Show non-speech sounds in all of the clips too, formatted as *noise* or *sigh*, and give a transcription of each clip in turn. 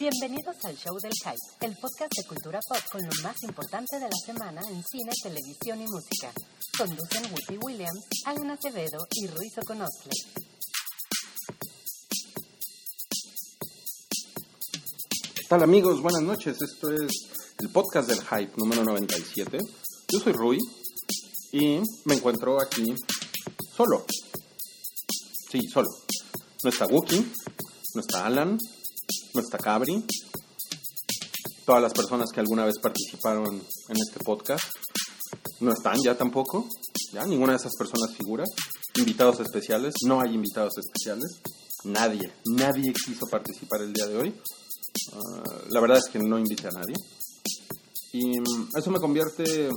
Bienvenidos al Show del Hype, el podcast de cultura pop con lo más importante de la semana en cine, televisión y música. Conducen Whoopi Williams, Alan Acevedo y Ruiz Oconostle. ¿Qué tal amigos? Buenas noches. Esto es el podcast del Hype número 97. Yo soy Rui y me encuentro aquí solo. Sí, solo. No está Wookie, no está Alan, no está Cabri, todas las personas que alguna vez participaron en este podcast no están ya tampoco, ya ninguna de esas personas figura. Invitados especiales, no hay invitados especiales, nadie, nadie quiso participar el día de hoy. Ah, la verdad es que no invité a nadie. Y mm, eso me convierte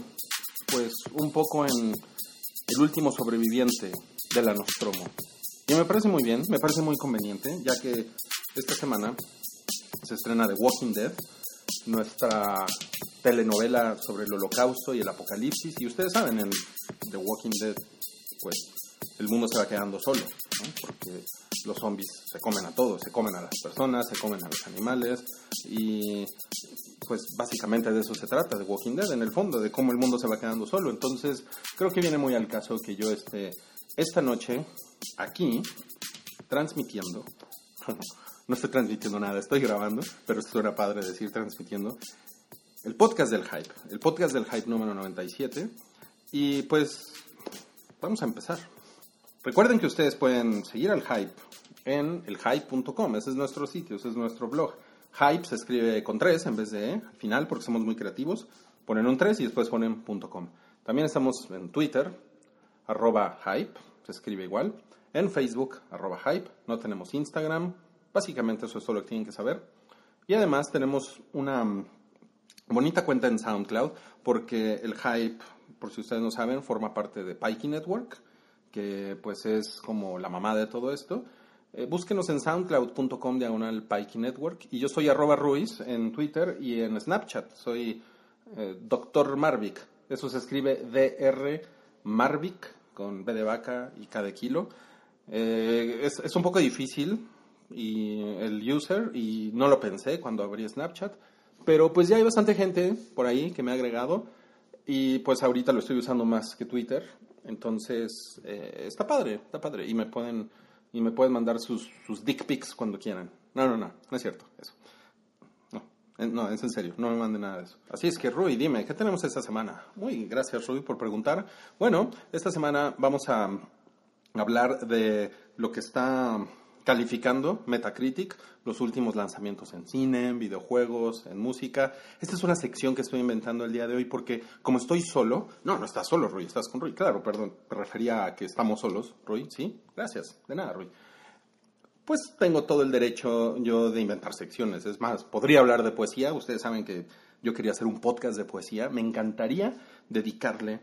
pues un poco en el último sobreviviente de la Nostromo. Y me parece muy bien, me parece muy conveniente, ya que esta semana se estrena The Walking Dead, nuestra telenovela sobre el holocausto y el apocalipsis. Y ustedes saben, en The Walking Dead, pues el mundo se va quedando solo, porque los zombies se comen a todos, se comen a las personas, se comen a los animales y pues básicamente de eso se trata, de Walking Dead, en el fondo, de cómo el mundo se va quedando solo. Entonces creo que viene muy al caso que yo esté esta noche aquí transmitiendo *laughs* no estoy transmitiendo nada, estoy grabando, pero suena padre decir transmitiendo. El podcast del hype, el podcast del hype número 97. Y pues vamos a empezar. Recuerden que ustedes pueden seguir al hype en elhype.com, ese es nuestro sitio, ese es nuestro blog. Hype se escribe con tres en vez de e, al final porque somos muy creativos. Ponen un 3 y después ponen .com. También estamos en Twitter, arroba hype, se escribe igual. En Facebook, arroba hype. No tenemos Instagram, Básicamente eso es todo lo que tienen que saber. Y además tenemos una mm, bonita cuenta en SoundCloud porque el Hype, por si ustedes no saben, forma parte de Pikey Network, que pues es como la mamá de todo esto. Eh, búsquenos en soundcloud.com diagonal Pikey Network y yo soy arroba Ruiz en Twitter y en Snapchat. Soy eh, Dr. Marvic. Eso se escribe DR Marvic con B de vaca y K de kilo. Eh, es, es, un poco difícil y el user y no lo pensé cuando abrí Snapchat, pero pues ya hay bastante gente por ahí que me ha agregado y pues ahorita lo estoy usando más que Twitter, entonces eh, está padre, está padre y me pueden y me pueden mandar sus, sus dick pics cuando quieran. No, no, no, no es cierto eso. No, no, es en serio, no me manden nada de eso. Así es que, Rui, dime, ¿qué tenemos esta semana? Muy gracias, Rui, por preguntar. Bueno, esta semana vamos a hablar de lo que está calificando Metacritic los últimos lanzamientos en cine, en videojuegos, en música. Esta es una sección que estoy inventando el día de hoy porque como estoy solo, no, no estás solo, Rui, estás con Rui. Claro, perdón, me refería a que estamos solos, Rui, sí, gracias, de nada, Rui. Pues tengo todo el derecho yo de inventar secciones. Es más, podría hablar de poesía. Ustedes saben que yo quería hacer un podcast de poesía. Me encantaría dedicarle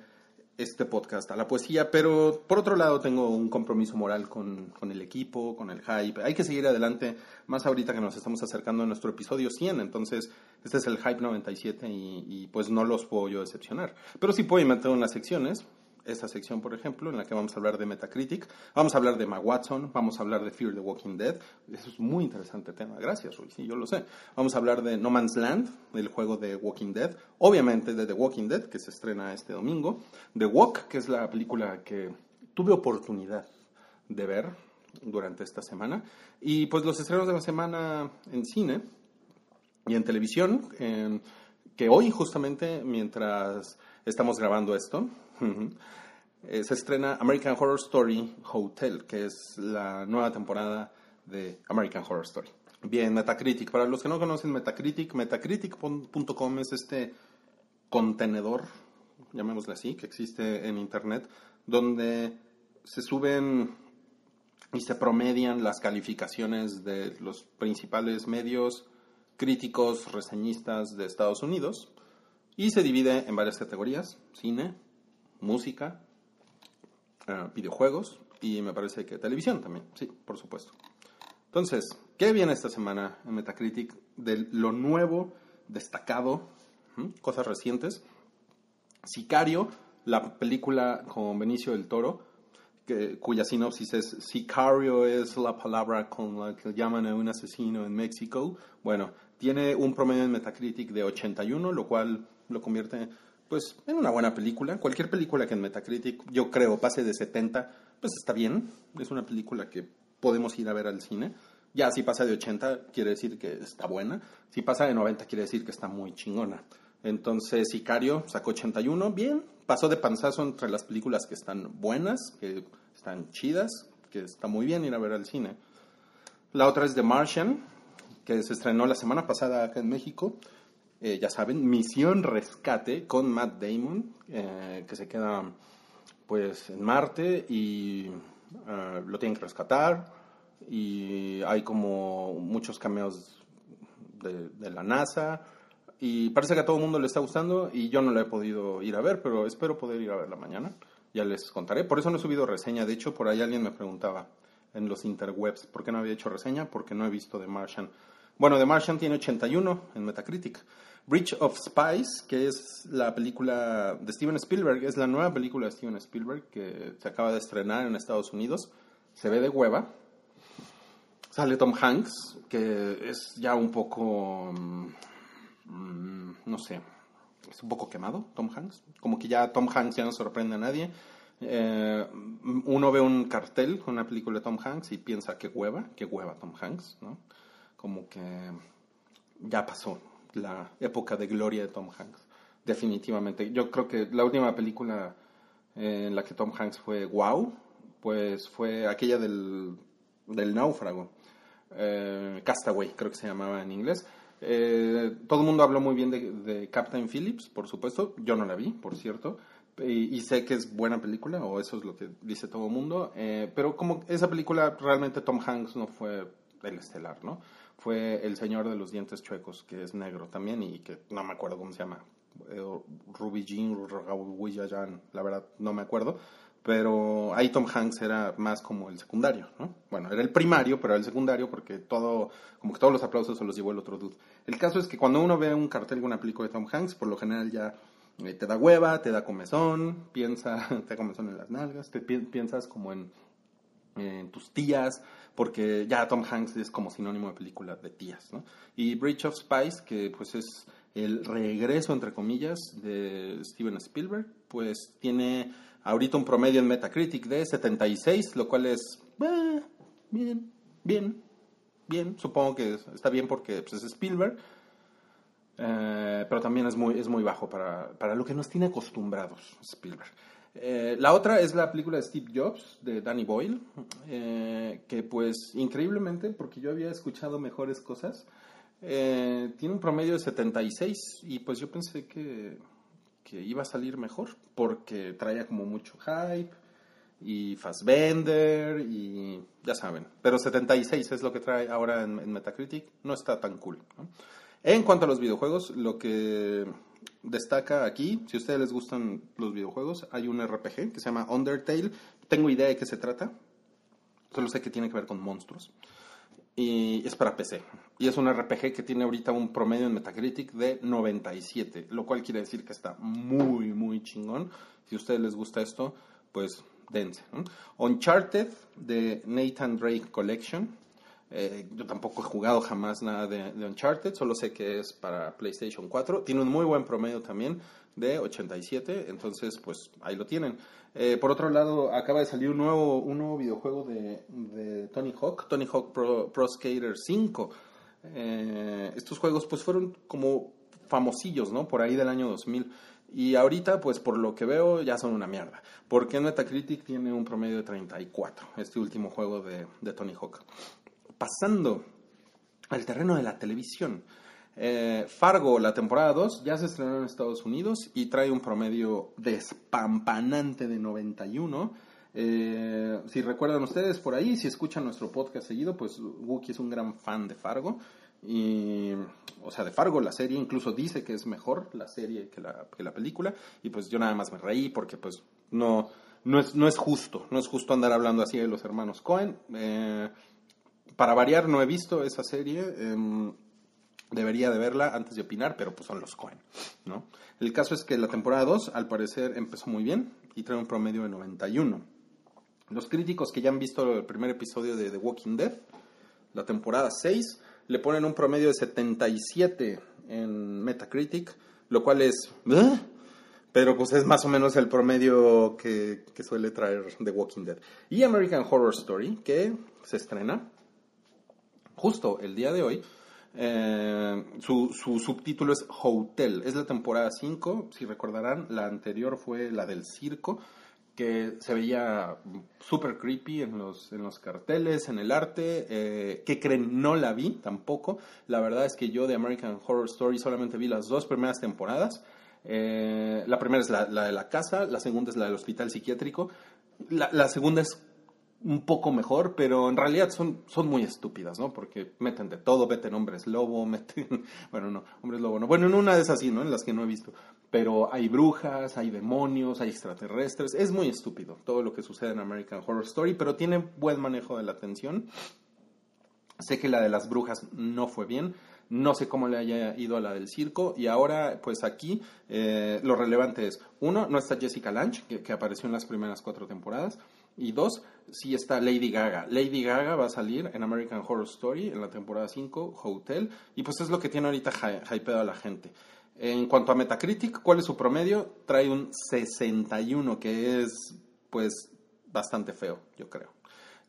este podcast a la poesía, pero por otro lado tengo un compromiso moral con, el equipo, con el hype. Hay que seguir adelante, más ahorita que nos estamos acercando a nuestro episodio 100, entonces este es el hype 97 y, y pues no los puedo yo decepcionar. Pero sí puedo inventar unas secciones esta sección, por ejemplo, en la que vamos a hablar de Metacritic, vamos a hablar de Ma Watson, vamos a hablar de Fear the Walking Dead. Eso es muy interesante tema. Gracias, Ruiz. Sí, yo lo sé. Vamos a hablar de No Man's Land, del juego de Walking Dead. Obviamente de The Walking Dead, que se estrena este domingo. The Walk, que es la película que tuve oportunidad de ver durante esta semana. Y pues los estrenos de la semana en cine y en televisión, que hoy justamente, mientras estamos grabando esto, eh, se estrena American Horror Story Hotel, que es la nueva temporada de American Horror Story. Bien, Metacritic. Para los que no conocen Metacritic, metacritic.com es este contenedor, llamémosle así, que existe en Internet, donde se suben y se promedian las calificaciones de los principales medios críticos, reseñistas de Estados Unidos, y se divide en varias categorías, cine, música, eh, videojuegos y me parece que televisión también, sí, por supuesto. Entonces, ¿qué viene esta semana en Metacritic de lo nuevo, destacado, cosas recientes? Sicario, la película con Benicio del Toro, que, cuya sinopsis es Sicario es la palabra con la que llaman a un asesino en México. Bueno, tiene un promedio en Metacritic de 81, lo cual lo convierte pues en una buena película. Cualquier película que en Metacritic yo creo pase de 70, pues está bien. Es una película que podemos ir a ver al cine. Ya si pasa de 80 quiere decir que está buena. Si pasa de 90 quiere decir que está muy chingona. Entonces Sicario sacó 81, bien. Pasó de panzazo entre las películas que están buenas, que están chidas, que está muy bien ir a ver al cine. La otra es The Martian, que se estrenó la semana pasada acá en México. Eh, ya saben, Misión Rescate con Matt Damon, eh, que se queda pues en Marte y eh, lo tienen que rescatar y hay como muchos cameos de, de, la NASA y parece que a todo el mundo le está gustando y yo no la he podido ir a ver, pero espero poder ir a verla mañana. Ya les contaré. Por eso no he subido reseña. De hecho, por ahí alguien me preguntaba en los interwebs por qué no había hecho reseña, porque no he visto The Martian. Bueno, The Martian tiene 81 en Metacritic. Bridge of Spies, que es la película de Steven Spielberg, es la nueva película de Steven Spielberg que se acaba de estrenar en Estados Unidos. Se ve de hueva. Sale Tom Hanks, que es ya un poco mm, no sé, es un poco quemado Tom Hanks. Como que ya Tom Hanks ya no sorprende a nadie. Eh, uno ve un cartel con una película de Tom Hanks y piensa que hueva, que hueva Tom Hanks, ¿no? Como que ya pasó la época de gloria de Tom Hanks, definitivamente. Yo creo que la última película en la que Tom Hanks fue wow, pues fue aquella del, del náufrago, eh, Castaway, creo que se llamaba en inglés eh, todo el mundo habló muy bien de, Captain Phillips, por supuesto. Yo no la vi, por cierto. Y, sé que es buena película, o eso es lo que dice todo el mundo. Eh, pero como esa película, realmente Tom Hanks no fue el estelar, ¿no? Fue El Señor de los Dientes Chuecos, que es negro también y que no me acuerdo cómo se llama. Eh, Ruby Jean, la verdad no me acuerdo pero ahí Tom Hanks era más como el secundario, ¿no? Bueno, era el primario, pero era el secundario porque todo, como que todos los aplausos se los llevó el otro dude. El caso es que cuando uno ve un cartel de una película de Tom Hanks, por lo general ya eh, te da hueva, te da comezón, piensa, *laughs* te da comezón en las nalgas, te piensas como en, en tus tías, porque ya Tom Hanks es como sinónimo de película de tías, ¿no? Y Bridge of Spies, que pues es el regreso, entre comillas, de Steven Spielberg, pues tiene ahorita un promedio en Metacritic de 76, lo cual es eh, bien, bien, bien. Supongo que está bien porque pues, es Spielberg, eh, pero también es muy, es muy bajo para, para lo que nos tiene acostumbrados Spielberg. Eh, la otra es la película de Steve Jobs, de Danny Boyle, que pues increíblemente, porque yo había escuchado mejores cosas, tiene un promedio de 76 y pues yo pensé que que iba a salir mejor porque traía como mucho hype y Fassbender y ya saben. Pero 76 es lo que trae ahora en, Metacritic, no está tan cool. En cuanto a los videojuegos, lo que destaca aquí, si a ustedes les gustan los videojuegos, hay un RPG que se llama Undertale. Tengo idea de qué se trata, solo sé que tiene que ver con monstruos y es para PC. Y es un RPG que tiene ahorita un promedio en Metacritic de 97, lo cual quiere decir que está muy, muy chingón. Si a ustedes les gusta esto, pues dense. Uncharted de Nathan Drake Collection. Eh, yo tampoco he jugado jamás nada de, Uncharted, solo sé que es para PlayStation 4. Tiene un muy buen promedio también de 87, entonces pues ahí lo tienen. Eh, por otro lado, acaba de salir un nuevo, un nuevo videojuego de, Tony Hawk, Tony Hawk Pro, Skater 5. Eh, estos juegos pues fueron como famosillos, ¿no? Por ahí del año 2000. Y ahorita, pues por lo que veo, ya son una mierda. Porque Metacritic tiene un promedio de 34, este último juego de Tony Hawk. Pasando al terreno de la televisión. Eh, Fargo, la temporada 2, ya se estrenó en Estados Unidos y trae un promedio despampanante de 91. Eh, si recuerdan ustedes por ahí, si escuchan nuestro podcast seguido, pues Wookie es un gran fan de Fargo. Y, o sea, de Fargo, la serie, incluso dice que es mejor la serie que la, película. Y pues yo nada más me reí porque pues no, no, es, no es justo, no es justo andar hablando así de los hermanos Cohen. Eh, para variar, no he visto esa serie. Em, debería de verla antes de opinar, pero pues son los Cohen, ¿no? El caso es que la temporada 2, al parecer, empezó muy bien y trae un promedio de 91. Los críticos que ya han visto el primer episodio de The Walking Dead, la temporada 6, le ponen un promedio de 77 en Metacritic, lo cual es... ¿eh? Pero pues es más o menos el promedio que, que, suele traer The Walking Dead. Y American Horror Story, que se estrena justo el día de hoy. Eh, su, su, subtítulo es Hotel. Es la temporada 5. Si recordarán, la anterior fue la del circo, que se veía súper creepy en los, en los carteles, en el arte. Eh, ¿Qué creen? No la vi tampoco. La verdad es que yo de American Horror Story solamente vi las dos primeras temporadas. Eh, la primera es la, de la casa, la segunda es la del hospital psiquiátrico. La, segunda es un poco mejor, pero en realidad son, son muy estúpidas, ¿no? Porque meten de todo, meten hombres lobo, *laughs* meten... Bueno, no, hombres lobo no. Bueno, en una de esas sí, ¿no? En las que no he visto. Pero hay brujas, hay demonios, hay extraterrestres. Es muy estúpido todo lo que sucede en American Horror Story, pero tiene buen manejo de la atención. Sé que la de las brujas no fue bien. No sé cómo le haya ido a la del circo. Y ahora, pues aquí, eh, lo relevante es, uno, no está Jessica Lange, que, apareció en las primeras cuatro temporadas. Y dos, sí está Lady Gaga. Lady Gaga va a salir en American Horror Story en la temporada 5, Hotel. Y pues es lo que tiene ahorita hypeado a la gente. En cuanto a Metacritic, ¿cuál es su promedio? Trae un 61, que es, pues, bastante feo, yo creo.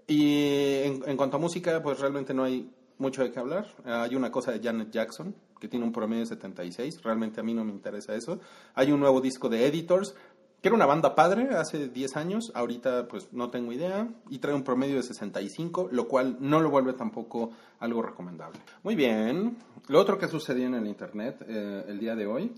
Y en, en cuanto a música, pues realmente no hay mucho de qué hablar. Hay una cosa de Janet Jackson, que tiene un promedio de 76. Realmente a mí no me interesa eso. Hay un nuevo disco de Editors, que era una banda padre hace 10 años. Ahorita, pues no tengo idea. Y trae un promedio de 65, lo cual no lo vuelve tampoco algo recomendable. Muy bien. Lo otro que sucedió en el internet eh, el día de hoy,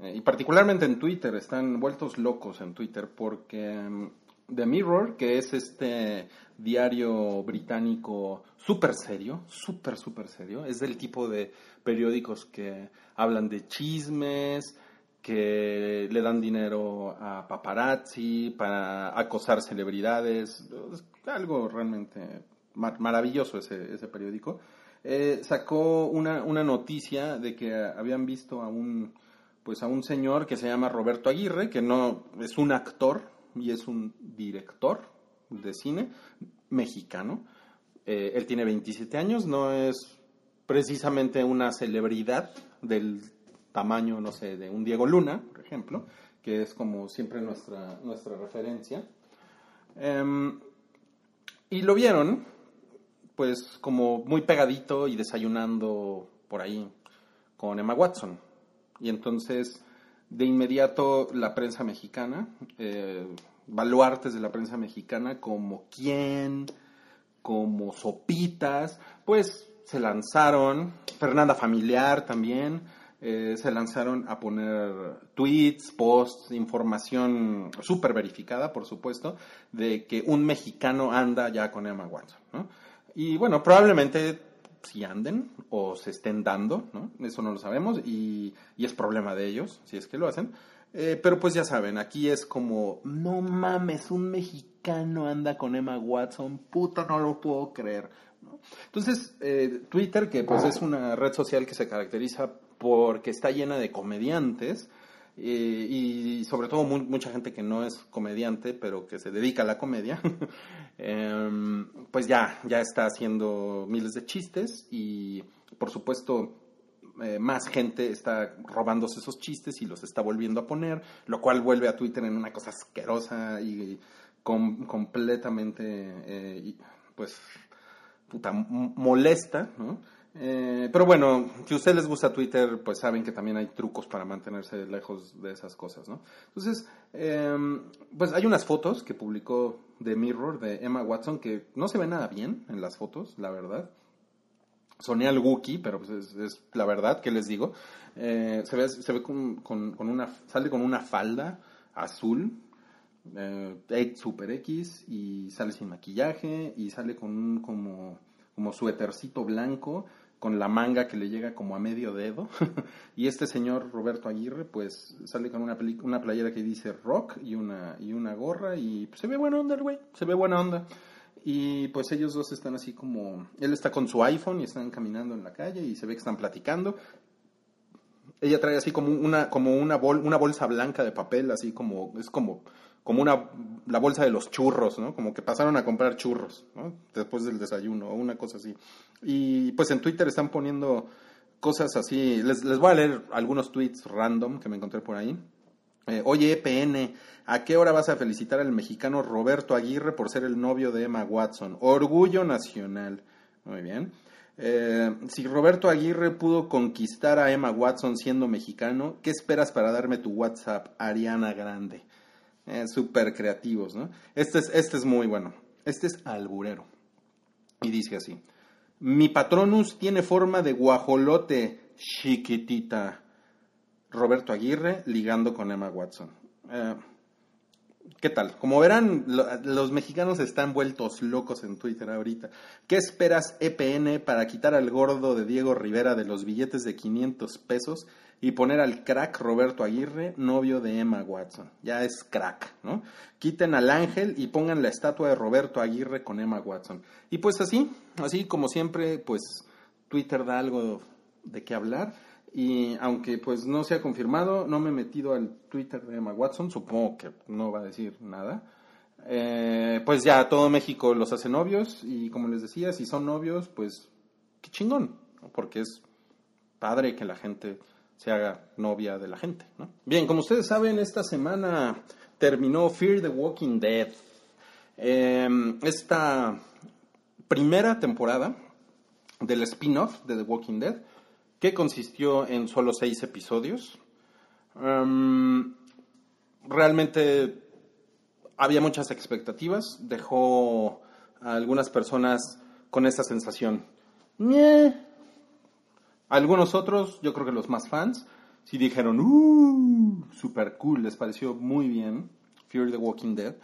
eh, y particularmente en Twitter, están vueltos locos en Twitter porque. Mm, The Mirror, que es este diario británico súper serio, súper, súper serio. Es del tipo de periódicos que hablan de chismes, que le dan dinero a paparazzi para acosar celebridades. algo realmente maravilloso ese, ese periódico. Eh, sacó una, una noticia de que habían visto a un pues a un señor que se llama Roberto Aguirre, que no es un actor, y es un director de cine mexicano. Eh, él tiene 27 años, no es precisamente una celebridad del tamaño, no sé, de un Diego Luna, por ejemplo, que es como siempre nuestra, nuestra referencia. Em, y lo vieron, pues como muy pegadito y desayunando por ahí con Emma Watson. Y entonces de inmediato la prensa mexicana, eh, baluartes de la prensa mexicana como quién, como sopitas, pues se lanzaron, Fernanda Familiar también, eh, se lanzaron a poner tweets, posts, información súper verificada, por supuesto, de que un mexicano anda ya con Emma Watson. ¿no? Y bueno, probablemente si anden o se estén dando, ¿no? Eso no lo sabemos y, y es problema de ellos, si es que lo hacen. Eh, pero pues ya saben, aquí es como, no mames, un mexicano anda con Emma Watson, puta, no lo puedo creer. ¿no? Entonces, eh, Twitter, que pues es una red social que se caracteriza porque está llena de comediantes, eh, y sobre todo mucha gente que no es comediante, pero que se dedica a la comedia, *laughs* em, pues ya, ya está haciendo miles de chistes y por supuesto eh, más gente está robándose esos chistes y los está volviendo a poner, lo cual vuelve a Twitter en una cosa asquerosa y completamente, eh, pues, puta, molesta, ¿no? Eh, pero bueno, si a ustedes les gusta Twitter, pues saben que también hay trucos para mantenerse lejos de esas cosas, ¿no? Entonces, em, pues hay unas fotos que publicó The Mirror de Emma Watson que no se ve nada bien en las fotos, la verdad. Soné al Wookiee, pero pues es, la verdad que les digo. Eh, se ve, se ve con, con, una, sale con una falda azul, eh, Super X, y sale sin maquillaje, y sale con un como, como suétercito blanco con la manga que le llega como a medio dedo. *laughs* y este señor Roberto Aguirre, pues sale con una, una playera que dice rock y una, y una gorra y se ve buena onda el güey, se ve buena onda. Y pues ellos dos están así como, él está con su iPhone y están caminando en la calle y se ve que están platicando. Ella trae así como una, como una, bol, una bolsa blanca de papel, así como, es como, como una, la bolsa de los churros, ¿no? Como que pasaron a comprar churros, ¿no? Después del desayuno o una cosa así. Y pues en Twitter están poniendo cosas así. Les, les voy a leer algunos tweets random que me encontré por ahí. Eh, Oye, EPN, ¿a qué hora vas a felicitar al mexicano Roberto Aguirre por ser el novio de Emma Watson? Orgullo nacional. Muy bien. Eh, si Roberto Aguirre pudo conquistar a Emma Watson siendo mexicano, ¿qué esperas para darme tu WhatsApp, Ariana Grande? Eh, Súper creativos, ¿no? Este es, este es muy bueno. Este es alburero. Y dice así. Mi patronus tiene forma de guajolote, chiquitita. Roberto Aguirre ligando con Emma Watson. Eh, ¿Qué tal? Como verán, lo- los mexicanos están vueltos locos en Twitter ahorita. ¿Qué esperas EPN para quitar al gordo de Diego Rivera de los billetes de 500 pesos y poner al crack Roberto Aguirre, novio de Emma Watson? Ya es crack, ¿no? Quiten al ángel y pongan la estatua de Roberto Aguirre con Emma Watson. Y pues así, así como siempre, pues Twitter da algo de qué hablar. Y aunque pues no se ha confirmado, no me he metido al Twitter de Emma Watson, supongo que no va a decir nada. Eh, pues ya todo México los hace novios y como les decía, si son novios, pues qué chingón, porque es padre que la gente se haga novia de la gente. Bien, como ustedes saben, esta semana terminó Fear the Walking Dead. Eh, esta primera temporada del spin-off de The Walking Dead, que consistió en solo seis episodios. Um, realmente había muchas expectativas, dejó a algunas personas con esa sensación. Algunos otros, yo creo que los más fans, sí dijeron, ¡uh! Super cool, les pareció muy bien Fear the Walking Dead.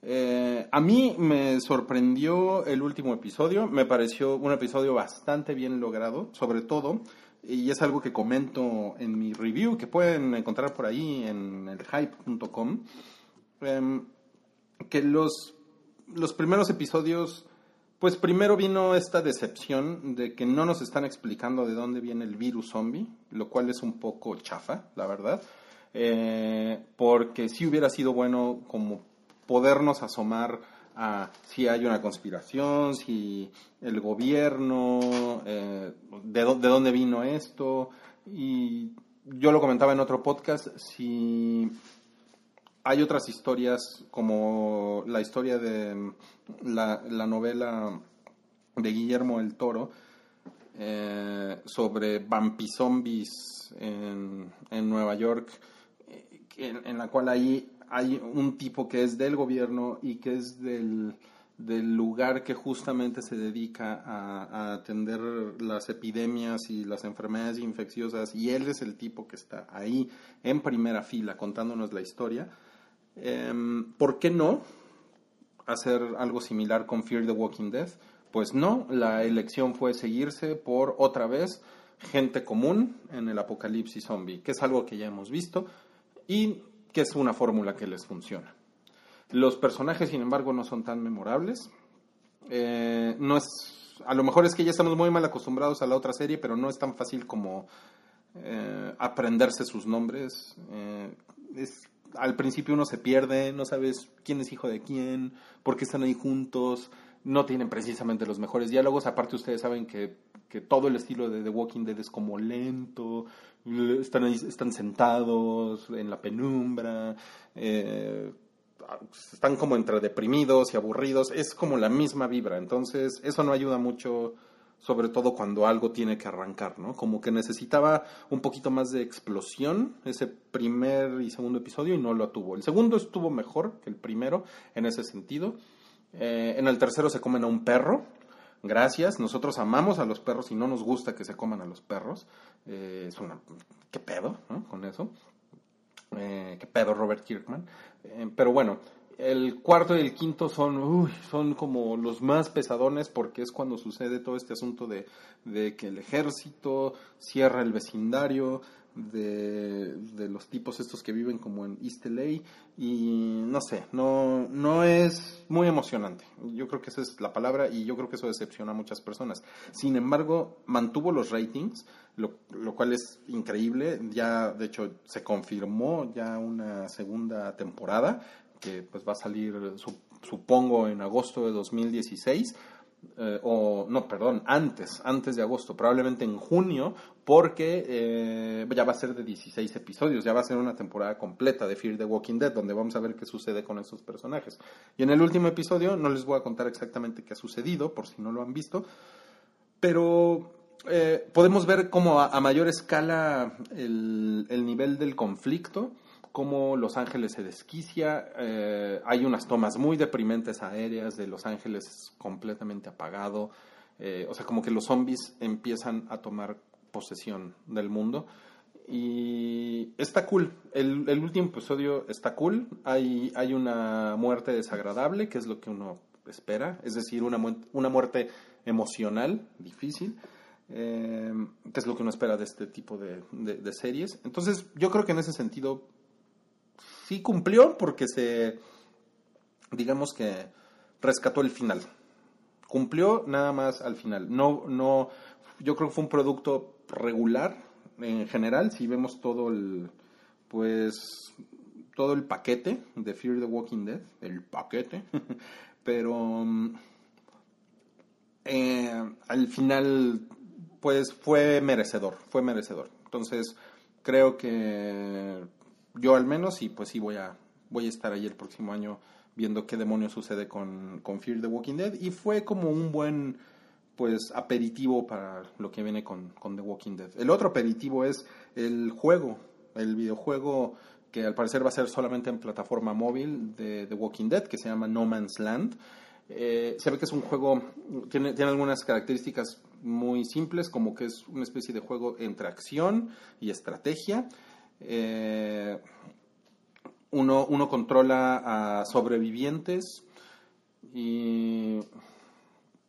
Eh, a mí me sorprendió el último episodio, me pareció un episodio bastante bien logrado, sobre todo, y es algo que comento en mi review, que pueden encontrar por ahí en el hype.com, em, que los, los primeros episodios, pues primero vino esta decepción de que no nos están explicando de dónde viene el virus zombie, lo cual es un poco chafa, la verdad, eh, porque sí hubiera sido bueno como podernos asomar a si hay una conspiración, si el gobierno, eh, de, dó- de dónde vino esto. Y yo lo comentaba en otro podcast, si hay otras historias como la historia de mm, la, la novela de Guillermo el Toro eh, sobre vampizombies en, en Nueva York, eh, en, en la cual ahí hay un tipo que es del gobierno y que es del, del lugar que justamente se dedica a, a atender las epidemias y las enfermedades infecciosas y él es el tipo que está ahí en primera fila contándonos la historia. Em, ¿Por qué no hacer algo similar con Fear the Walking Dead? Pues no, la elección fue seguirse por otra vez gente común en el apocalipsis zombie, que es algo que ya hemos visto y que es una fórmula que les funciona. Los personajes, sin embargo, no son tan memorables. Eh, no es, a lo mejor es que ya estamos muy mal acostumbrados a la otra serie, pero no es tan fácil como eh, aprenderse sus nombres. Eh, al principio uno se pierde, no sabes quién es hijo de quién, por qué están ahí juntos, no tienen precisamente los mejores diálogos. Aparte, ustedes saben que, que todo el estilo de The Walking Dead es como lento, están, están sentados en la penumbra, eh, están como entre deprimidos y aburridos. Es como la misma vibra, entonces eso no ayuda mucho sobre todo cuando algo tiene que arrancar, ¿no? Como que necesitaba un poquito más de explosión ese primer y segundo episodio y no lo tuvo. El segundo estuvo mejor que el primero en ese sentido. Eh, en el tercero se comen a un perro. Gracias, nosotros amamos a los perros y no nos gusta que se coman a los perros. Eh, es una... ¿Qué pedo ¿no? con eso? Eh, ¿Qué pedo Robert Kirkman? Eh, pero bueno, el cuarto y el quinto son, uy, son como los más pesadones porque es cuando sucede todo este asunto de, de que el ejército cierra el vecindario, de, de, los tipos estos que viven como en East LA y no sé, no, no es muy emocionante. Yo creo que esa es la palabra y yo creo que eso decepciona a muchas personas. Sin embargo, mantuvo los ratings, lo, lo cual es increíble. Ya, de hecho, se confirmó ya una segunda temporada que pues va a salir, supongo, en agosto de 2016. Eh, o no, perdón, antes, antes de agosto, probablemente en junio, porque eh, ya va a ser de 16 episodios, ya va a ser una temporada completa de Fear the Walking Dead, donde vamos a ver qué sucede con esos personajes. Y en el último episodio no les voy a contar exactamente qué ha sucedido, por si no lo han visto, pero eh, podemos ver cómo a, mayor escala el nivel del conflicto cómo Los Ángeles se desquicia. Eh, hay unas tomas muy deprimentes aéreas de Los Ángeles completamente apagado. Eh, o sea, como que los zombies empiezan a tomar posesión del mundo. Y está cool. El, último episodio está cool. Hay, hay una muerte desagradable, que es lo que uno espera. Es decir, una, muerte emocional, difícil. Eh, que es lo que uno espera de este tipo de, series. Entonces, yo creo que en ese sentido sí cumplió porque se, digamos que rescató el final. Cumplió nada más al final. No, no, yo creo que fue un producto regular en general. Si vemos todo el, pues, todo el paquete de Fear the Walking Dead, el paquete, *laughs* pero eh, al final, pues, fue merecedor, fue merecedor. Entonces, creo que yo al menos, y pues sí voy a, voy a estar ahí el próximo año viendo qué demonios sucede con, con Fear the Walking Dead. Y fue como un buen pues aperitivo para lo que viene con, con The Walking Dead. El otro aperitivo es el juego, el videojuego que al parecer va a ser solamente en plataforma móvil de The Walking Dead, que se llama No Man's Land. Eh, se ve que es un juego, tiene, tiene algunas características muy simples, como que es una especie de juego entre acción y estrategia. Eh, uno, uno controla a sobrevivientes y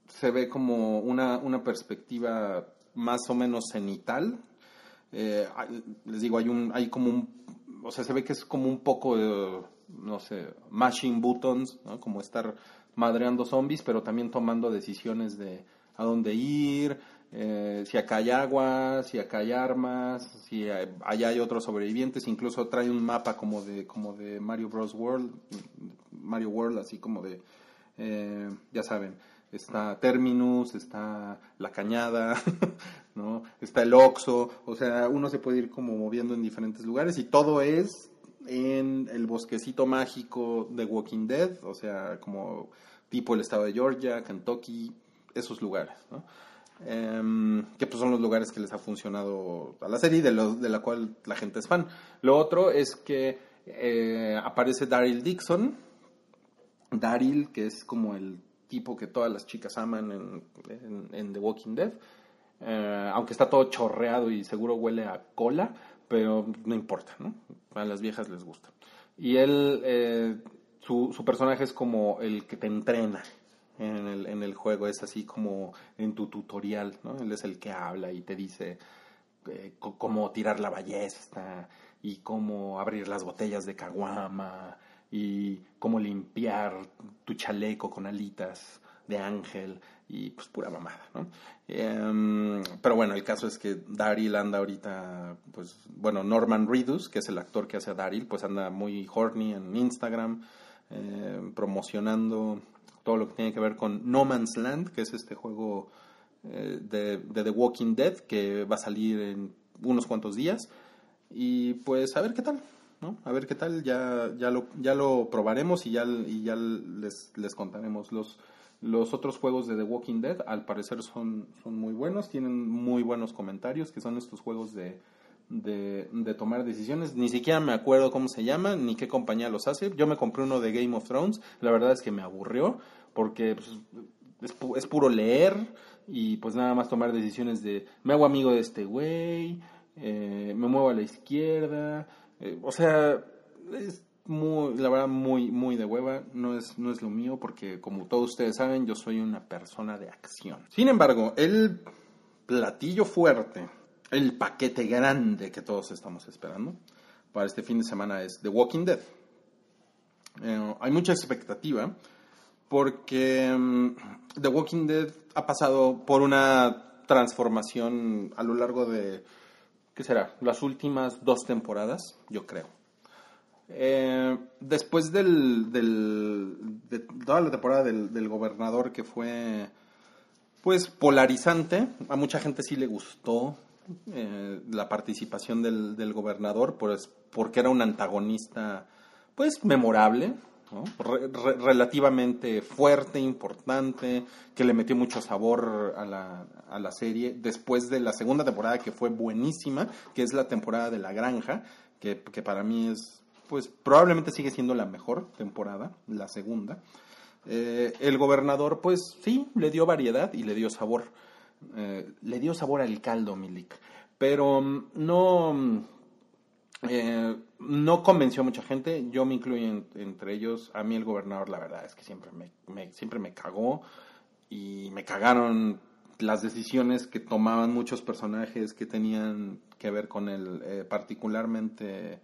se ve como una, una perspectiva más o menos cenital. Eh, les digo, hay, un, hay como un, o sea, se ve que es como un poco, no sé, mashing buttons, como estar madreando zombies, pero también tomando decisiones de a dónde ir, eh, si acá hay agua, si acá hay armas, si allá hay otros sobrevivientes, incluso trae un mapa como de, como de Mario Bros. World, Mario World, así como de, eh, ya saben, está Terminus, está La Cañada, *laughs* ¿no? está el Oxo, o sea, uno se puede ir como moviendo en diferentes lugares y todo es en el bosquecito mágico de Walking Dead, o sea, como tipo el estado de Georgia, Kentucky, esos lugares, ¿no? Em, que pues son los lugares que les ha funcionado a la serie de, de la cual la gente es fan. Lo otro es que eh, aparece Daryl Dixon, Daryl que es como el tipo que todas las chicas aman en, The Walking Dead, eh, aunque está todo chorreado y seguro huele a cola, pero no importa. A las viejas les gusta. Y él, eh, su personaje es como el que te entrena, en el, juego, es así como en tu tutorial, ¿no? Él es el que habla y te dice eh, cómo tirar la ballesta y cómo abrir las botellas de caguama y cómo limpiar tu chaleco con alitas de ángel y pues pura mamada, ¿no? Em, pero bueno, el caso es que Daryl anda ahorita, pues bueno, Norman Reedus, que es el actor que hace a Daryl, pues anda muy horny en Instagram, eh, promocionando todo lo que tiene que ver con No Man's Land, que es este juego eh, de, The Walking Dead que va a salir en unos cuantos días. Y pues a ver qué tal, ¿no? A ver qué tal, ya, ya, lo, ya lo probaremos y ya, y ya les, les contaremos. Los, los otros juegos de The Walking Dead al parecer son, son muy buenos, tienen muy buenos comentarios, que son estos juegos de de, tomar decisiones. Ni siquiera me acuerdo cómo se llama, ni qué compañía los hace. Yo me compré uno de Game of Thrones. La verdad es que me aburrió, porque pues, es, puro leer y pues nada más tomar decisiones de me hago amigo de este güey, eh, me muevo a la izquierda. Eh, o sea, es muy, la verdad, muy, muy de hueva. No es, no es lo mío, porque como todos ustedes saben, yo soy una persona de acción. Sin embargo, el platillo fuerte el paquete grande que todos estamos esperando para este fin de semana es The Walking Dead. Eh, hay mucha expectativa porque mm, The Walking Dead ha pasado por una transformación a lo largo de, ¿qué será? Las últimas dos temporadas, yo creo. Eh, después del, del, de toda la temporada del, del gobernador que fue pues polarizante, a mucha gente sí le gustó eh, la participación del, gobernador, pues, porque era un antagonista pues memorable, relativamente fuerte, importante, que le metió mucho sabor a la, serie, después de la segunda temporada que fue buenísima, que es la temporada de la granja, que, que para mí es, pues probablemente sigue siendo la mejor temporada, la segunda. Eh, el gobernador, pues sí, le dio variedad y le dio sabor. Eh, le dio sabor al caldo, Milik. Pero mm, no, mm, eh, no convenció a mucha gente. Yo me incluyo en- entre ellos. A mí el gobernador, la verdad, es que siempre me, me- siempre me cagó y me cagaron las decisiones que tomaban muchos personajes que tenían que ver con él, eh, particularmente,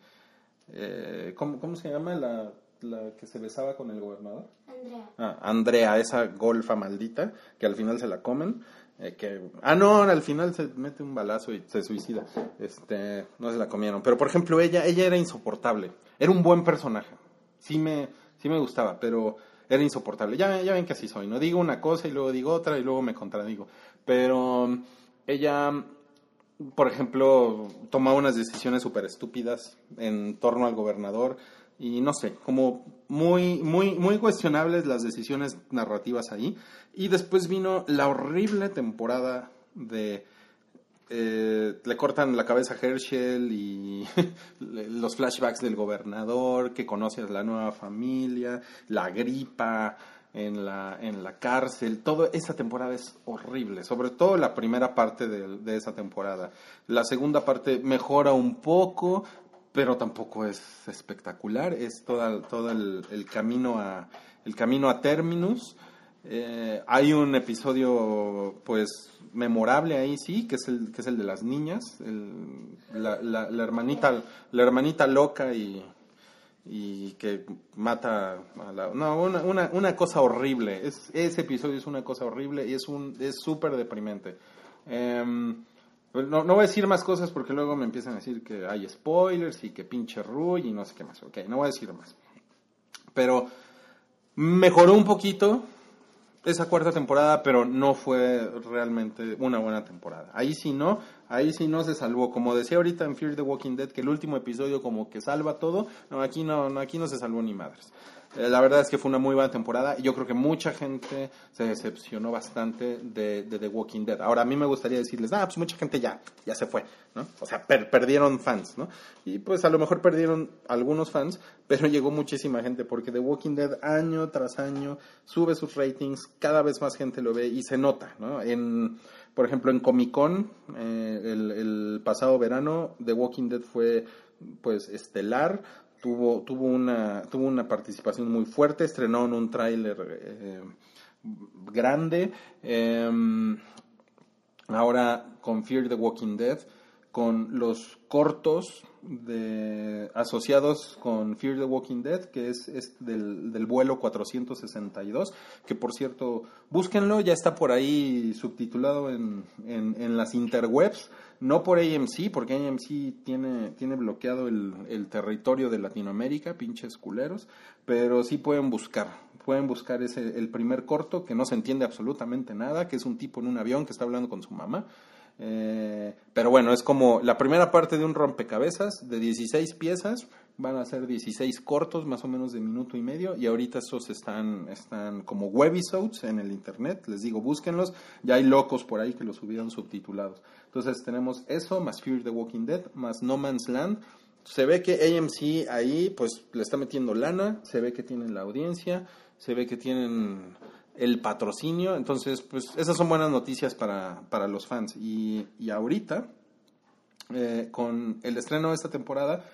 eh, ¿cómo, ¿cómo se llama la, la que se besaba con el gobernador? Andrea. Ah, Andrea, esa golfa maldita, que al final se la comen. Eh, que, ah, no, al final se mete un balazo y se suicida. Este, no se la comieron. Pero, por ejemplo, ella, ella era insoportable. Era un buen personaje. Sí me, sí me gustaba, pero era insoportable. Ya, ya ven que así soy, ¿no? Digo una cosa y luego digo otra y luego me contradigo. Pero ella, por ejemplo, tomaba unas decisiones súper estúpidas en torno al gobernador y no sé, como muy, muy, muy cuestionables las decisiones narrativas ahí. Y después vino la horrible temporada de eh, le cortan la cabeza a Herschel y *laughs* los flashbacks del gobernador, que conoce a la nueva familia, la gripa en la, en la cárcel, toda esa temporada es horrible, sobre todo la primera parte de, de esa temporada. La segunda parte mejora un poco, pero tampoco es espectacular, es toda, todo el, camino a el camino a Terminus. Eh, hay un episodio, pues, memorable ahí, sí, que es el, que es el de las niñas, la, hermanita, la hermanita loca y, y que mata a la... No, una, una, una cosa horrible. Es, ese episodio es una cosa horrible y es un es súper deprimente. Em, no, no voy a decir más cosas porque luego me empiezan a decir que hay spoilers y que pinche Rui y no sé qué más. Ok, no voy a decir más. Pero mejoró un poquito esa cuarta temporada, pero no fue realmente una buena temporada. Ahí sí no, ahí sí no se salvó. Como decía ahorita en Fear the Walking Dead, que el último episodio como que salva todo, no, aquí no, no aquí no se salvó ni madres. Eh, la verdad es que fue una muy buena temporada y yo creo que mucha gente se decepcionó bastante de, de The Walking Dead. Ahora, a mí me gustaría decirles, ah, pues mucha gente ya, ya se fue, ¿no? O sea, per- perdieron fans, ¿no? Y pues a lo mejor perdieron algunos fans, pero llegó muchísima gente porque The Walking Dead año tras año sube sus ratings, cada vez más gente lo ve y se nota, ¿no? En, por ejemplo, en Comic Con, eh, el, el pasado verano, The Walking Dead fue pues estelar, tuvo, tuvo, una, tuvo una participación muy fuerte, estrenaron un tráiler eh, grande, eh, ahora con Fear the Walking Dead, con los cortos de, asociados con Fear the Walking Dead, que es, es del, del vuelo 462, que por cierto, búsquenlo, ya está por ahí subtitulado en, en, en las interwebs, no por AMC, porque AMC tiene, tiene bloqueado el, el territorio de Latinoamérica, pinches culeros, pero sí pueden buscar, pueden buscar ese, el primer corto, que no se entiende absolutamente nada, que es un tipo en un avión que está hablando con su mamá. Eh, pero bueno, es como la primera parte de un rompecabezas de 16 piezas, van a ser 16 cortos, más o menos de minuto y medio, y ahorita esos están, están como webisodes en el internet, les digo, búsquenlos, ya hay locos por ahí que los subieron subtitulados. Entonces tenemos eso, más Fear the Walking Dead, más No Man's Land. Se ve que AMC ahí pues le está metiendo lana, se ve que tienen la audiencia, se ve que tienen el patrocinio. Entonces, pues esas son buenas noticias para, para los fans. Y, y ahorita, eh, con el estreno de esta temporada,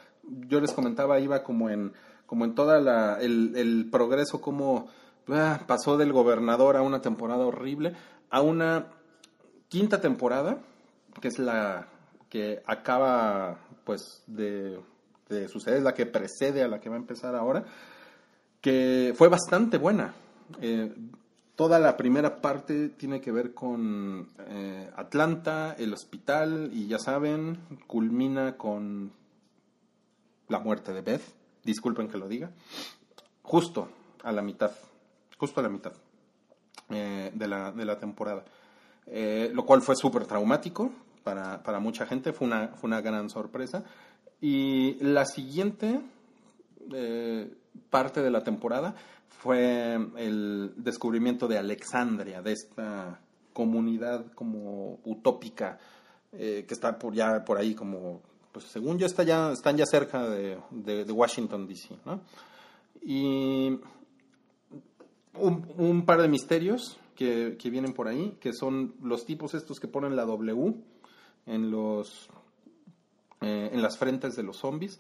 yo les comentaba, iba como en, como en toda la, el, el progreso, como ah, pasó del gobernador a una temporada horrible, a una quinta temporada, que es la que acaba pues de, de suceder, es la que precede a la que va a empezar ahora, que fue bastante buena. Eh, toda la primera parte tiene que ver con eh, Atlanta, el hospital, y ya saben, culmina con la muerte de Beth. disculpen que lo diga, justo a la mitad, justo a la mitad eh, de, la, de la temporada. Lo cual fue súper traumático para, para, mucha gente, fue una, fue una gran sorpresa. Y la siguiente eh, parte de la temporada fue el descubrimiento de Alexandria, de esta comunidad como utópica que está por ya por ahí como pues según yo está ya, están ya cerca de, de, Washington DC, ¿no? Y un, par de misterios que, vienen por ahí, que son los tipos estos que ponen la W en los eh, en las frentes de los zombies,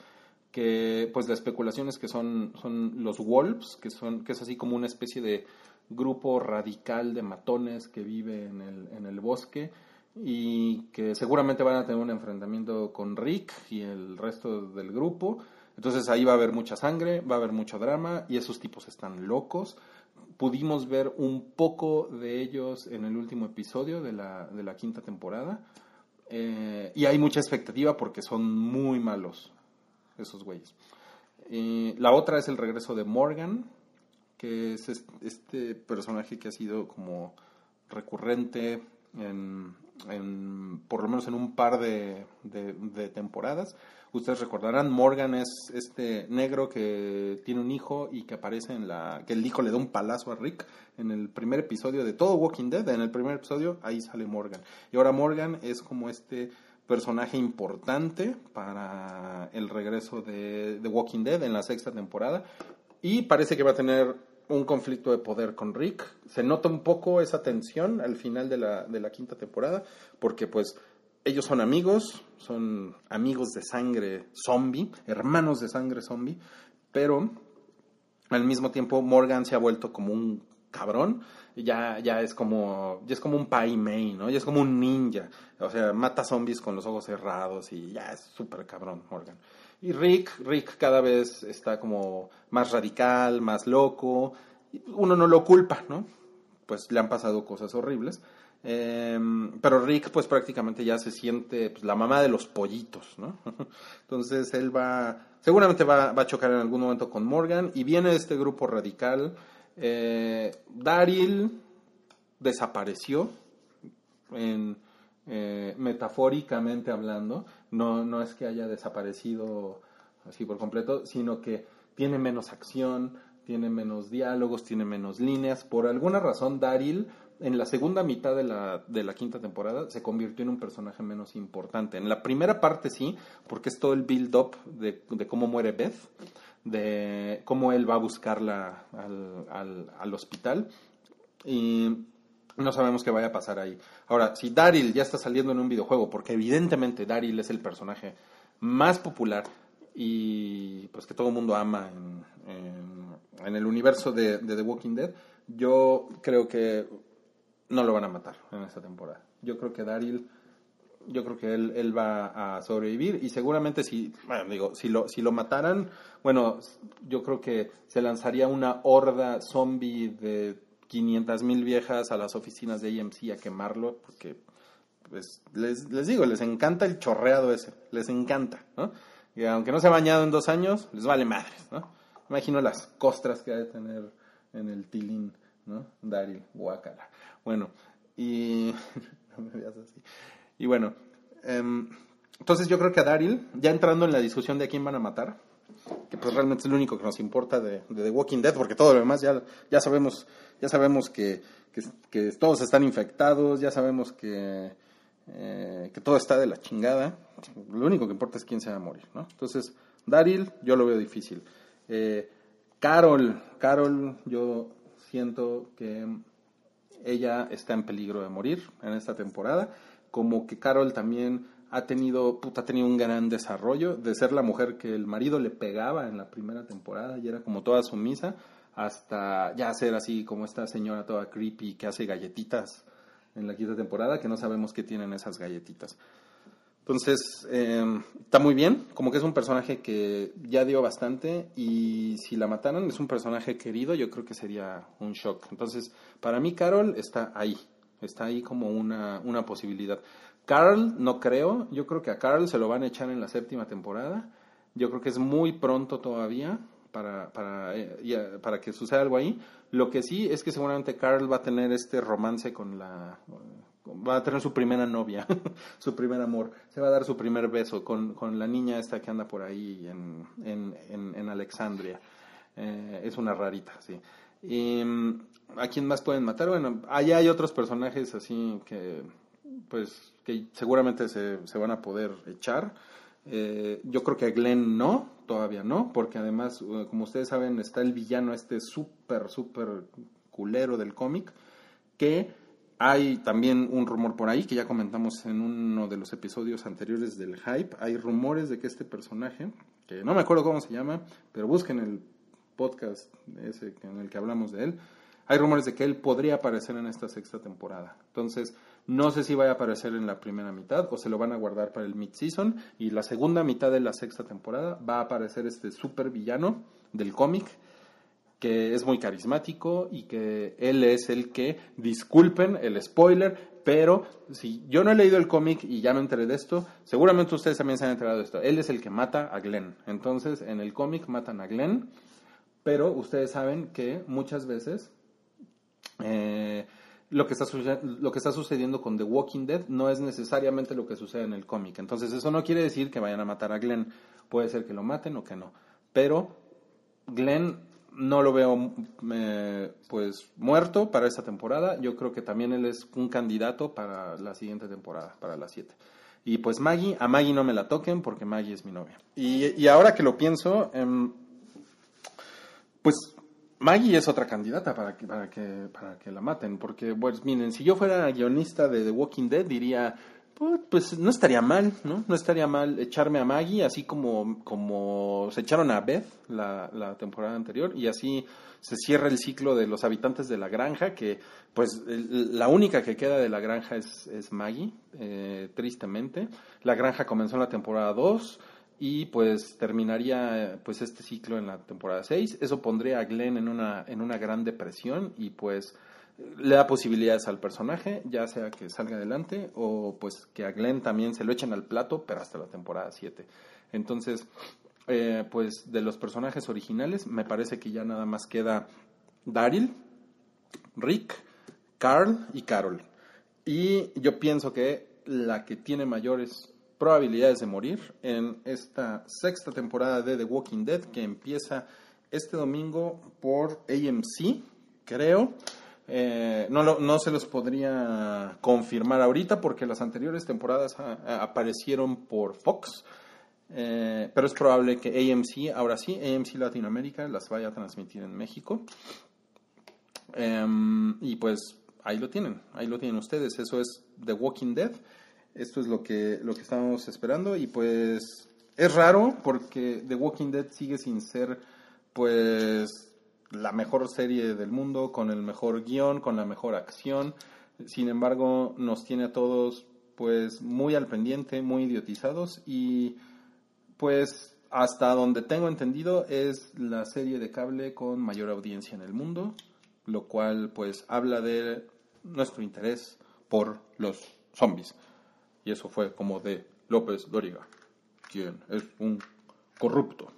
que pues la especulación es que son, son los wolves, que son, que es así como una especie de grupo radical de matones que vive en el, en el bosque y que seguramente van a tener un enfrentamiento con Rick y el resto del grupo. Entonces ahí va a haber mucha sangre, va a haber mucho drama y esos tipos están locos pudimos ver un poco de ellos en el último episodio de la, de la quinta temporada. Eh, y hay mucha expectativa porque son muy malos esos güeyes. la otra es el regreso de Morgan, que es este personaje que ha sido como recurrente en, en, por lo menos en un par de, de, temporadas. Ustedes recordarán, Morgan es este negro que tiene un hijo y que aparece en la... que el hijo le da un palazo a Rick en el primer episodio de todo Walking Dead. En el primer episodio ahí sale Morgan. Y ahora Morgan es como este personaje importante para el regreso de, Walking Dead en la sexta temporada. Y parece que va a tener un conflicto de poder con Rick. Se nota un poco esa tensión al final de la, de la quinta temporada, porque pues ellos son amigos, son amigos de sangre zombie, hermanos de sangre zombie, pero al mismo tiempo Morgan se ha vuelto como un cabrón, ya, ya es como, es como un Pai Mei, ¿no? Ya es como un ninja, o sea, mata zombies con los ojos cerrados y ya es súper cabrón Morgan. Y Rick, Rick cada vez está como más radical, más loco. Uno no lo culpa, ¿no? Pues le han pasado cosas horribles. Em, pero Rick pues prácticamente ya se siente pues, la mamá de los pollitos, ¿no? *laughs* Entonces él va, seguramente va, va, a chocar en algún momento con Morgan y viene este grupo radical. Eh, Daryl desapareció eh, metafóricamente hablando, no, no es que haya desaparecido así por completo, sino que tiene menos acción, tiene menos diálogos, tiene menos líneas. Por alguna razón, Daryl, en la segunda mitad de la, de la quinta temporada, se convirtió en un personaje menos importante. En la primera parte sí, porque es todo el build-up de, de, cómo muere Beth, de cómo él va a buscarla al, al, al hospital. Y no sabemos qué vaya a pasar ahí. Ahora, si Daryl ya está saliendo en un videojuego, porque evidentemente Daryl es el personaje más popular y pues que todo el mundo ama en, el universo de, The Walking Dead, yo creo que no lo van a matar en esta temporada. Yo creo que Daryl, yo creo que él, él va a sobrevivir y seguramente si, bueno, digo, si lo, si lo mataran, bueno, yo creo que se lanzaría una horda zombie de 500 mil viejas a las oficinas de AMC a quemarlo, porque pues, les, les digo, les encanta el chorreado ese, les encanta, ¿no? Y aunque no se ha bañado en dos años, les vale madres, ¿no? Imagino las costras que ha de tener en el tilín, ¿no? Daryl, guacala. Bueno, y... *laughs* Y bueno, em, entonces yo creo que a Daryl, ya entrando en la discusión de quién van a matar, que pues realmente es lo único que nos importa de, de The Walking Dead, porque todo lo demás ya, ya sabemos ya sabemos que, que, todos están infectados, ya sabemos que, eh, que todo está de la chingada. Lo único que importa es quién se va a morir, ¿no? Entonces, Daryl, yo lo veo difícil. Eh, Carol, Carol, yo siento que ella está en peligro de morir en esta temporada. Como que Carol también ha tenido, puta, ha tenido un gran desarrollo de ser la mujer que el marido le pegaba en la primera temporada y era como toda sumisa hasta ya ser así como esta señora toda creepy que hace galletitas en la quinta temporada, que no sabemos qué tienen esas galletitas. Entonces, em, está muy bien, como que es un personaje que ya dio bastante y si la mataran es un personaje querido, yo creo que sería un shock. Entonces, para mí Carol está ahí, está ahí como una, una posibilidad. Carl, no creo, yo creo que a Carl se lo van a echar en la séptima temporada Yo creo que es muy pronto todavía para, para, eh, para que suceda algo ahí. Lo que sí es que seguramente Carl va a tener este romance con la... Va a tener su primera novia, *laughs* su primer amor. Se va a dar su primer beso con, con la niña esta que anda por ahí en, en, en, Alexandria. Eh, es una rarita, sí. Y, mm, ¿A quién más pueden matar? Bueno, allá hay otros personajes así que, pues, que seguramente se, se van a poder echar. Eh, yo creo que a Glenn no, todavía no, porque además, eh, como ustedes saben, está el villano este súper, súper culero del cómic, que hay también un rumor por ahí, que ya comentamos en uno de los episodios anteriores del hype, hay rumores de que este personaje, que no me acuerdo cómo se llama, pero busquen el podcast ese en el que hablamos de él, hay rumores de que él podría aparecer en esta sexta temporada. Entonces, no sé si vaya a aparecer en la primera mitad o se lo van a guardar para el mid-season. Y la segunda mitad de la sexta temporada va a aparecer este super villano del cómic que es muy carismático y que él es el que, disculpen el spoiler, pero si yo no he leído el cómic y ya me enteré de esto, seguramente ustedes también se han enterado de esto. Él es el que mata a Glenn. Entonces, en el cómic matan a Glenn, pero ustedes saben que muchas veces eh, lo que, está lo que está sucediendo con The Walking Dead no es necesariamente lo que sucede en el cómic. Entonces eso no quiere decir que vayan a matar a Glenn. Puede ser que lo maten o que no. Pero Glenn no lo veo eh, pues muerto para esta temporada. Yo creo que también él es un candidato para la siguiente temporada, para la 7. Y pues Maggie, a Maggie no me la toquen porque Maggie es mi novia. Y, ahora que lo pienso, em, pues Maggie es otra candidata para que, para que, para que la maten, porque, pues, miren, si yo fuera guionista de The Walking Dead, diría, pues, pues, no estaría mal, ¿no? No estaría mal echarme a Maggie, así como, como se echaron a Beth la, la temporada anterior, y así se cierra el ciclo de los habitantes de la granja, que, pues, la única que queda de la granja es, es Maggie, eh, tristemente. La granja comenzó en la temporada 2, y pues terminaría pues este ciclo en la temporada 6. Eso pondría a Glenn en una, en una gran depresión y pues le da posibilidades al personaje, ya sea que salga adelante o pues que a Glenn también se lo echen al plato, pero hasta la temporada 7. Entonces, eh, pues de los personajes originales me parece que ya nada más queda Daryl, Rick, Carl y Carol. Y yo pienso que la que tiene mayores probabilidades de morir en esta sexta temporada de The Walking Dead que empieza este domingo por AMC, creo. Eh, no, no se los podría confirmar ahorita porque las anteriores temporadas aparecieron por Fox, eh, pero es probable que AMC, ahora sí, AMC Latinoamérica las vaya a transmitir en México. Em, y pues ahí lo tienen, ahí lo tienen ustedes. Eso es The Walking Dead. Esto es lo que, lo que estábamos esperando y pues es raro porque The Walking Dead sigue sin ser pues la mejor serie del mundo, con el mejor guion, con la mejor acción. Sin embargo, nos tiene a todos pues muy al pendiente, muy idiotizados y pues hasta donde tengo entendido es la serie de cable con mayor audiencia en el mundo, lo cual pues habla de nuestro interés por los zombies. Y eso fue como de López Doriga, quien es un corrupto.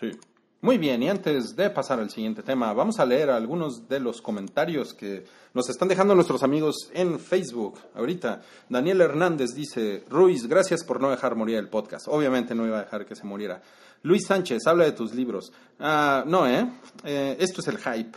Sí. Muy bien, y antes de pasar al siguiente tema, vamos a leer algunos de los comentarios que nos están dejando nuestros amigos en Facebook. Ahorita, Daniel Hernández dice, Ruiz, gracias por no dejar morir el podcast. Obviamente no iba a dejar que se muriera. Luis Sánchez, habla de tus libros. Ah, no, ¿eh? ¿eh? Esto es el hype.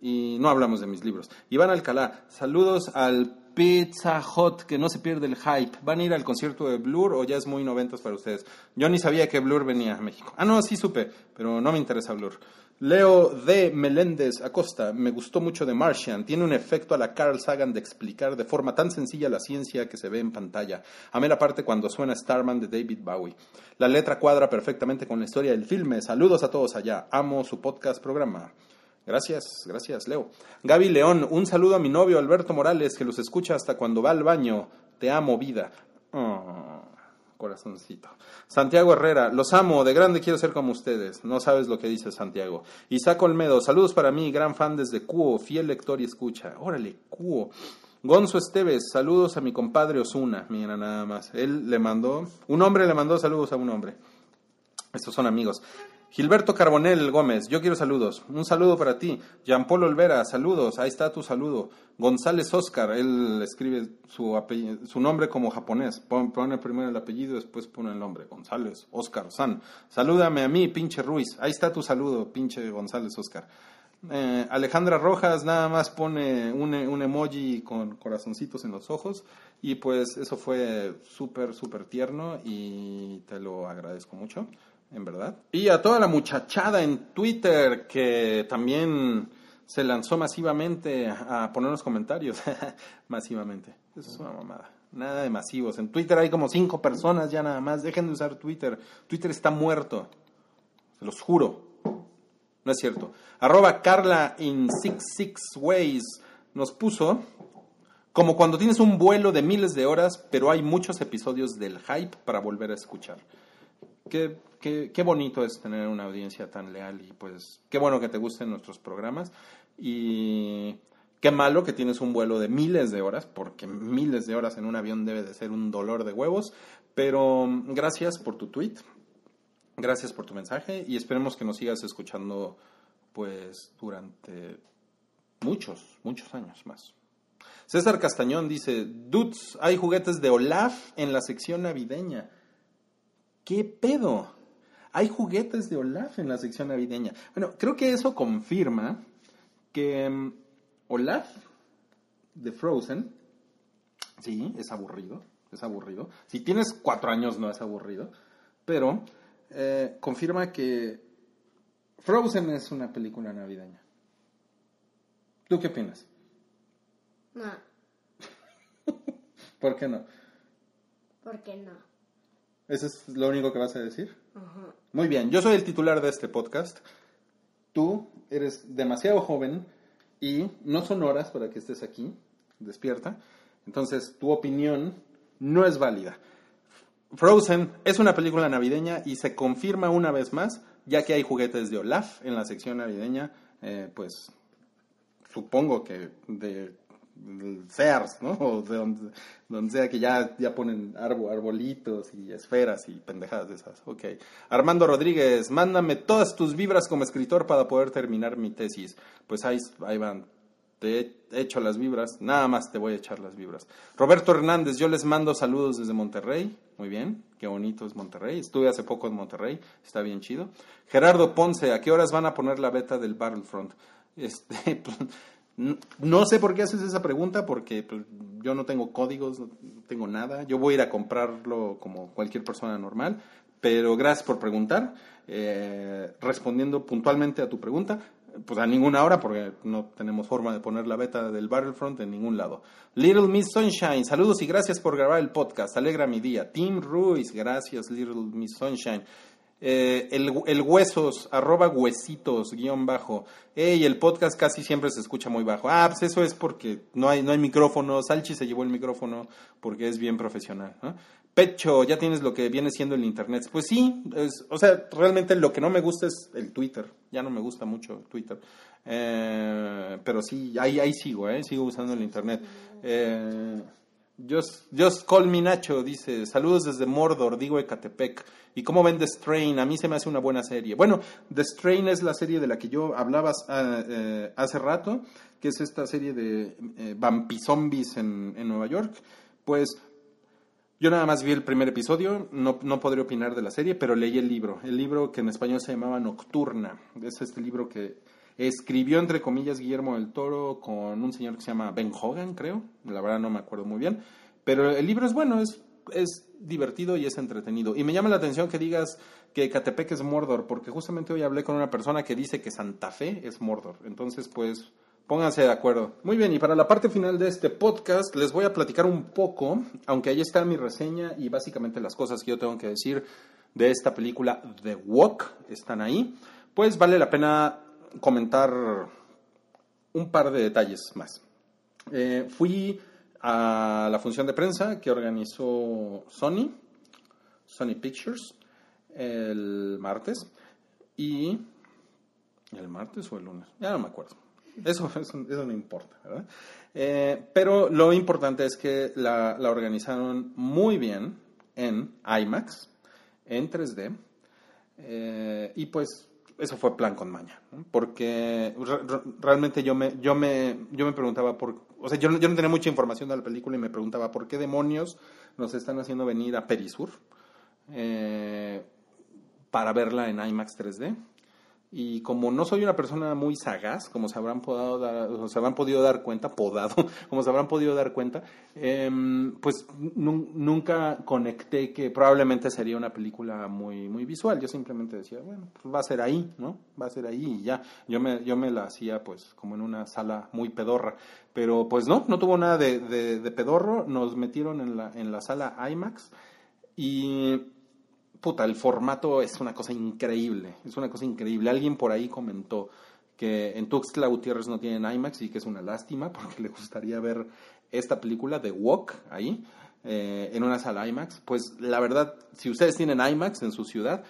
Y no hablamos de mis libros. Iván Alcalá, saludos al Pizza Hot, que no se pierde el hype. ¿Van a ir al concierto de Blur o ya es muy noventas para ustedes? Yo ni sabía que Blur venía a México. Ah, no, sí supe, pero no me interesa Blur. Leo D. Meléndez Acosta, me gustó mucho de Martian. Tiene un efecto a la Carl Sagan de explicar de forma tan sencilla la ciencia que se ve en pantalla. Amé la parte cuando suena Starman de David Bowie. La letra cuadra perfectamente con la historia del filme. Saludos a todos allá. Amo su podcast programa. Gracias, gracias, Leo. Gaby León, un saludo a mi novio Alberto Morales, que los escucha hasta cuando va al baño. Te amo, vida. Oh, corazoncito. Santiago Herrera, los amo, de grande quiero ser como ustedes. No sabes lo que dice Santiago. Isaac Olmedo, saludos para mí, gran fan desde Cuo, fiel lector y escucha. Órale, Cuo. Gonzo Esteves, saludos a mi compadre Osuna. Mira, nada más. Él le mandó, un hombre le mandó saludos a un hombre. Estos son amigos. Gilberto Carbonel Gómez, yo quiero saludos. Un saludo para ti. Jean Paul Olvera, saludos. Ahí está tu saludo. González Oscar, él escribe su, apellido, su nombre como japonés. Pone primero el apellido, después pone el nombre. González Oscar San. Salúdame a mí, pinche Ruiz. Ahí está tu saludo, pinche González Oscar. Eh, Alejandra Rojas nada más pone un, un, emoji con corazoncitos en los ojos y pues eso fue súper, súper tierno y te lo agradezco mucho en verdad. Y a toda la muchachada en Twitter que también se lanzó masivamente a ponernos comentarios. *laughs* masivamente. Eso es una mamada. Nada de masivos. En Twitter hay como cinco personas ya nada más. Dejen de usar Twitter. Twitter está muerto. Se los juro. No es cierto. Arroba Carla in six six ways nos puso como cuando tienes un vuelo de miles de horas, pero hay muchos episodios del hype para volver a escuchar. Qué, qué, qué, bonito es tener una audiencia tan leal y pues qué bueno que te gusten nuestros programas y qué malo que tienes un vuelo de miles de horas, porque miles de horas en un avión debe de ser un dolor de huevos, pero gracias por tu tweet, gracias por tu mensaje y esperemos que nos sigas escuchando pues durante muchos, muchos años más. César Castañón dice, Dudes, hay juguetes de Olaf en la sección navideña. ¿Qué pedo? Hay juguetes de Olaf en la sección navideña. Bueno, creo que eso confirma que mm, Olaf de Frozen, sí, es aburrido, es aburrido. Si tienes cuatro años no es aburrido, pero eh, confirma que Frozen es una película navideña. ¿Tú qué opinas? No. *laughs* ¿Por qué no? ¿Por qué no? ¿Eso es lo único que vas a decir? Muy bien, yo soy el titular de este podcast. Tú eres demasiado joven y no son horas para que estés aquí, despierta. Entonces, tu opinión no es válida. Frozen es una película navideña y se confirma una vez más, ya que hay juguetes de Olaf en la sección navideña, eh, pues supongo que de Sears, ¿no? *laughs* O de donde, sea que ya, ya ponen arbolitos y esferas y pendejadas de esas. Ok. Armando Rodríguez, mándame todas tus vibras como escritor para poder terminar mi tesis. Pues ahí, ahí van. Te he hecho las vibras, nada más te voy a echar las vibras. Roberto Hernández, yo les mando saludos desde Monterrey. Muy bien, qué bonito es Monterrey. Estuve hace poco en Monterrey, está bien chido. Gerardo Ponce, ¿a qué horas van a poner la beta del Battlefront? Este, *laughs* pues, no sé por qué haces esa pregunta, porque pues, yo no tengo códigos, no tengo nada. Yo voy a ir a comprarlo como cualquier persona normal, pero gracias por preguntar. Eh, respondiendo puntualmente a tu pregunta, pues a ninguna hora, porque no tenemos forma de poner la beta del Battlefront en ningún lado. Little Miss Sunshine, saludos y gracias por grabar el podcast, alegra mi día. Tim Ruiz, gracias Little Miss Sunshine. Eh, el, huesos, arroba huesitos, guion bajo. Ey, el podcast casi siempre se escucha muy bajo. Ah, pues eso es porque no hay, no hay micrófono. Salchi se llevó el micrófono porque es bien profesional. Pecho, ya tienes lo que viene siendo el internet. Pues sí, o sea, realmente lo que no me gusta es el Twitter. Ya no me gusta mucho Twitter. Eh, pero sí, ahí, ahí sigo, ¿eh? sigo usando el internet. Eh, Just, just Call Me Nacho dice, saludos desde Mordor, digo Ecatepec. ¿Y cómo ven The Strain? A mí se me hace una buena serie. Bueno, The Strain es la serie de la que yo hablaba ah, eh, hace rato, que es esta serie de eh, vampizombies en, en Nueva York. Pues yo nada más vi el primer episodio, no, no podré opinar de la serie, pero leí el libro. El libro que en español se llamaba Nocturna. Es este libro que Escribió, entre comillas, Guillermo del Toro con un señor que se llama Ben Hogan, creo. La verdad no me acuerdo muy bien. Pero el libro es bueno, es, es divertido y es entretenido. Y me llama la atención que digas que Catepec es Mordor, porque justamente hoy hablé con una persona que dice que Santa Fe es Mordor. Entonces, pues, pónganse de acuerdo. Muy bien, y para la parte final de este podcast les voy a platicar un poco, aunque ahí está mi reseña y básicamente las cosas que yo tengo que decir de esta película The Walk están ahí. Pues vale la pena comentar un par de detalles más. Eh, fui a la función de prensa que organizó Sony, Sony Pictures, el martes. Y. ¿El martes o el lunes? Ya no me acuerdo. Eso, *laughs* eso, no importa, ¿verdad? Eh, pero lo importante es que la, la organizaron muy bien en IMAX, en 3D Eh, y pues eso fue plan con maña, porque re- re- realmente yo me, yo me, yo me preguntaba por, o sea, yo, no- yo no tenía mucha información de la película y me preguntaba por qué demonios nos están haciendo venir a Perisur eh, para verla en IMAX 3D. Y como no soy una persona muy sagaz, como se habrán, podado dar- o se habrán podido dar cuenta, podado, *laughs* como se habrán podido dar cuenta, em, pues nu- nunca conecté que probablemente sería una película muy, muy visual. Yo simplemente decía, bueno, pues va a ser ahí, ¿no? Va a ser ahí y ya. Yo me, yo me la hacía pues como en una sala muy pedorra. Pero pues no, no tuvo nada de, de- de pedorro. Nos metieron en la, en la sala IMAX y puta, el formato es una cosa increíble, es una cosa increíble. Alguien por ahí comentó que en Tuxtla Gutiérrez no tienen IMAX y que es una lástima *laughs* porque le gustaría ver esta película de Walk ahí eh, en una sala IMAX. Pues la verdad, si ustedes tienen IMAX en su ciudad,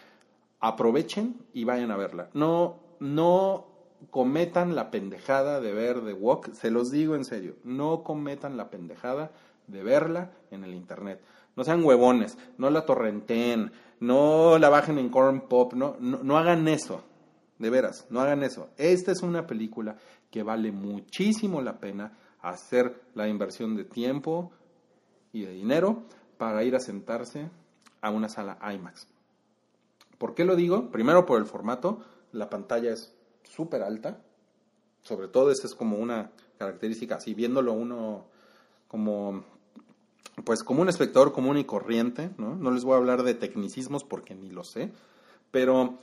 aprovechen y vayan a verla. No, no cometan la pendejada de ver The Walk, se los digo en serio, no cometan la pendejada de verla en el internet. No sean huevones, no la torrenteen, no la bajen en Corn Pop, no, no, no hagan eso, de veras, no hagan eso. Esta es una película que vale muchísimo la pena hacer la inversión de tiempo y de dinero para ir a sentarse a una sala IMAX. ¿Por qué lo digo? Primero por el formato, la pantalla es súper alta, sobre todo esa es como una característica, así viéndolo uno como pues como un espectador común y corriente, ¿no? No les voy a hablar de tecnicismos porque ni lo sé, pero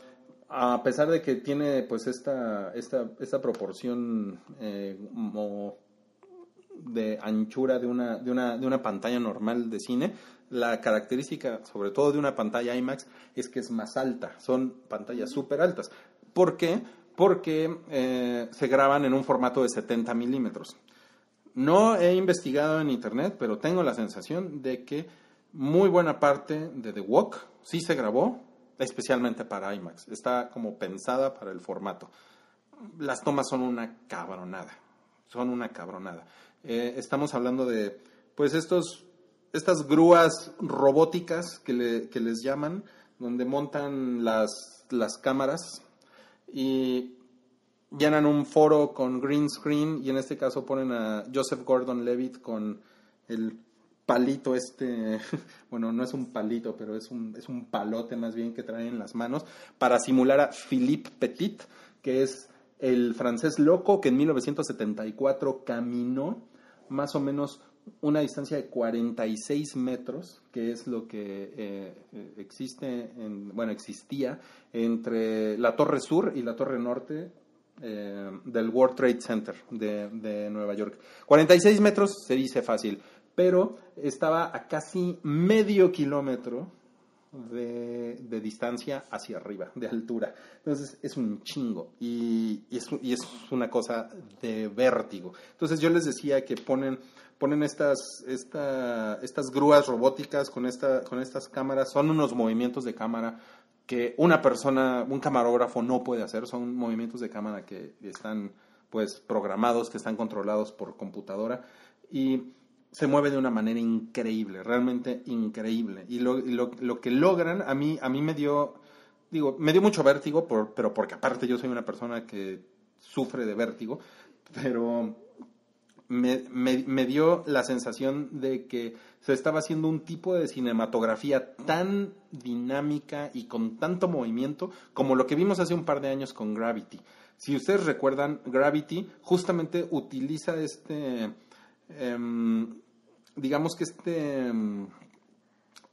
a pesar de que tiene pues esta, esta, esta proporción eh, como de anchura de una, de, una, de una pantalla normal de cine, la característica, sobre todo de una pantalla IMAX, es que es más alta. Son pantallas súper altas. ¿Por qué? Porque eh, se graban en un formato de 70 milímetros. No he investigado en internet, pero tengo la sensación de que muy buena parte de The Walk sí se grabó especialmente para IMAX. Está como pensada para el formato. Las tomas son una cabronada. Son una cabronada. Eh, estamos hablando de, pues, estos, estas grúas robóticas que, que les llaman, donde montan las, las cámaras y llenan un foro con green screen y en este caso ponen a Joseph Gordon-Levitt con el palito este, *laughs* bueno, no es un palito, pero es un, es un palote más bien que traen en las manos para simular a Philippe Petit, que es el francés loco que en 1974 caminó más o menos una distancia de 46 metros, que es lo que eh, existe, en, bueno, existía entre la Torre Sur y la Torre Norte eh, del World Trade Center de, de Nueva York. 46 metros se dice fácil, pero estaba a casi medio kilómetro de, de distancia hacia arriba, de altura. Entonces es un chingo y, es, y es una cosa de vértigo. Entonces yo les decía que ponen, ponen estas, esta, estas grúas robóticas con, esta, con estas cámaras, son unos movimientos de cámara que una persona, un camarógrafo no puede hacer, son movimientos de cámara que están pues programados, que están controlados por computadora y se mueve de una manera increíble, realmente increíble. Y lo, lo, lo que logran, a mí, a mí me dio, digo, me dio mucho vértigo, por, pero porque aparte yo soy una persona que sufre de vértigo, pero me, me, dio la sensación de que se estaba haciendo un tipo de cinematografía tan dinámica y con tanto movimiento como lo que vimos hace un par de años con Gravity. Si ustedes recuerdan, Gravity justamente utiliza este, em, digamos que este em,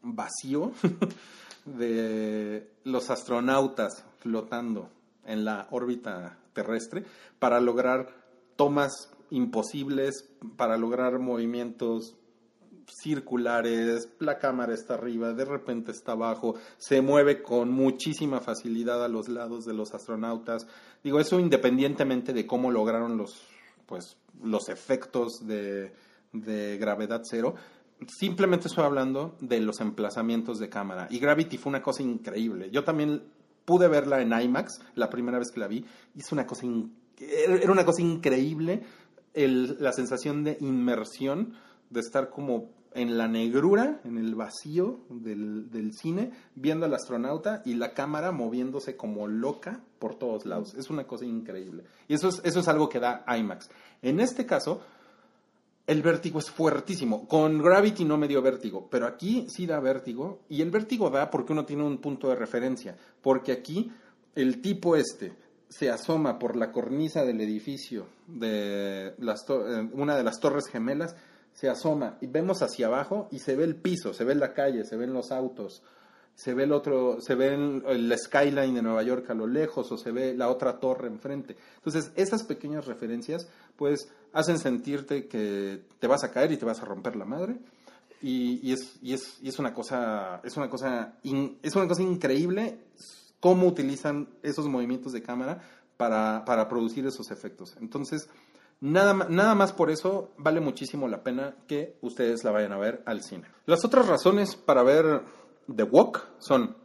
vacío *laughs* de los astronautas flotando en la órbita terrestre para lograr tomas imposibles, para lograr movimientos circulares, la cámara está arriba, de repente está abajo, se mueve con muchísima facilidad a los lados de los astronautas. Digo, eso independientemente de cómo lograron los, pues, los efectos de, de gravedad cero, simplemente estoy hablando de los emplazamientos de cámara. Y Gravity fue una cosa increíble. Yo también pude verla en IMAX la primera vez que la vi es una cosa era una cosa increíble la sensación de inmersión de estar como en la negrura, en el vacío del, del cine, viendo al astronauta y la cámara moviéndose como loca por todos lados. Es una cosa increíble. Y eso es, eso es algo que da IMAX. En este caso, el vértigo es fuertísimo. Con Gravity no me dio vértigo, pero aquí sí da vértigo. Y el vértigo da porque uno tiene un punto de referencia. Porque aquí el tipo este se asoma por la cornisa del edificio de eh, una de las torres gemelas, se asoma y vemos hacia abajo y se ve el piso, se ve la calle, se ven los autos, se ve el otro, se ve el, skyline de Nueva York a lo lejos o se ve la otra torre enfrente. Entonces, esas pequeñas referencias, pues, hacen sentirte que te vas a caer y te vas a romper la madre. Y, es, y, es, y es una cosa, es una cosa, es una cosa increíble cómo utilizan esos movimientos de cámara para, para producir esos efectos. Entonces, nada, nada más por eso vale muchísimo la pena que ustedes la vayan a ver al cine. Las otras razones para ver The Walk son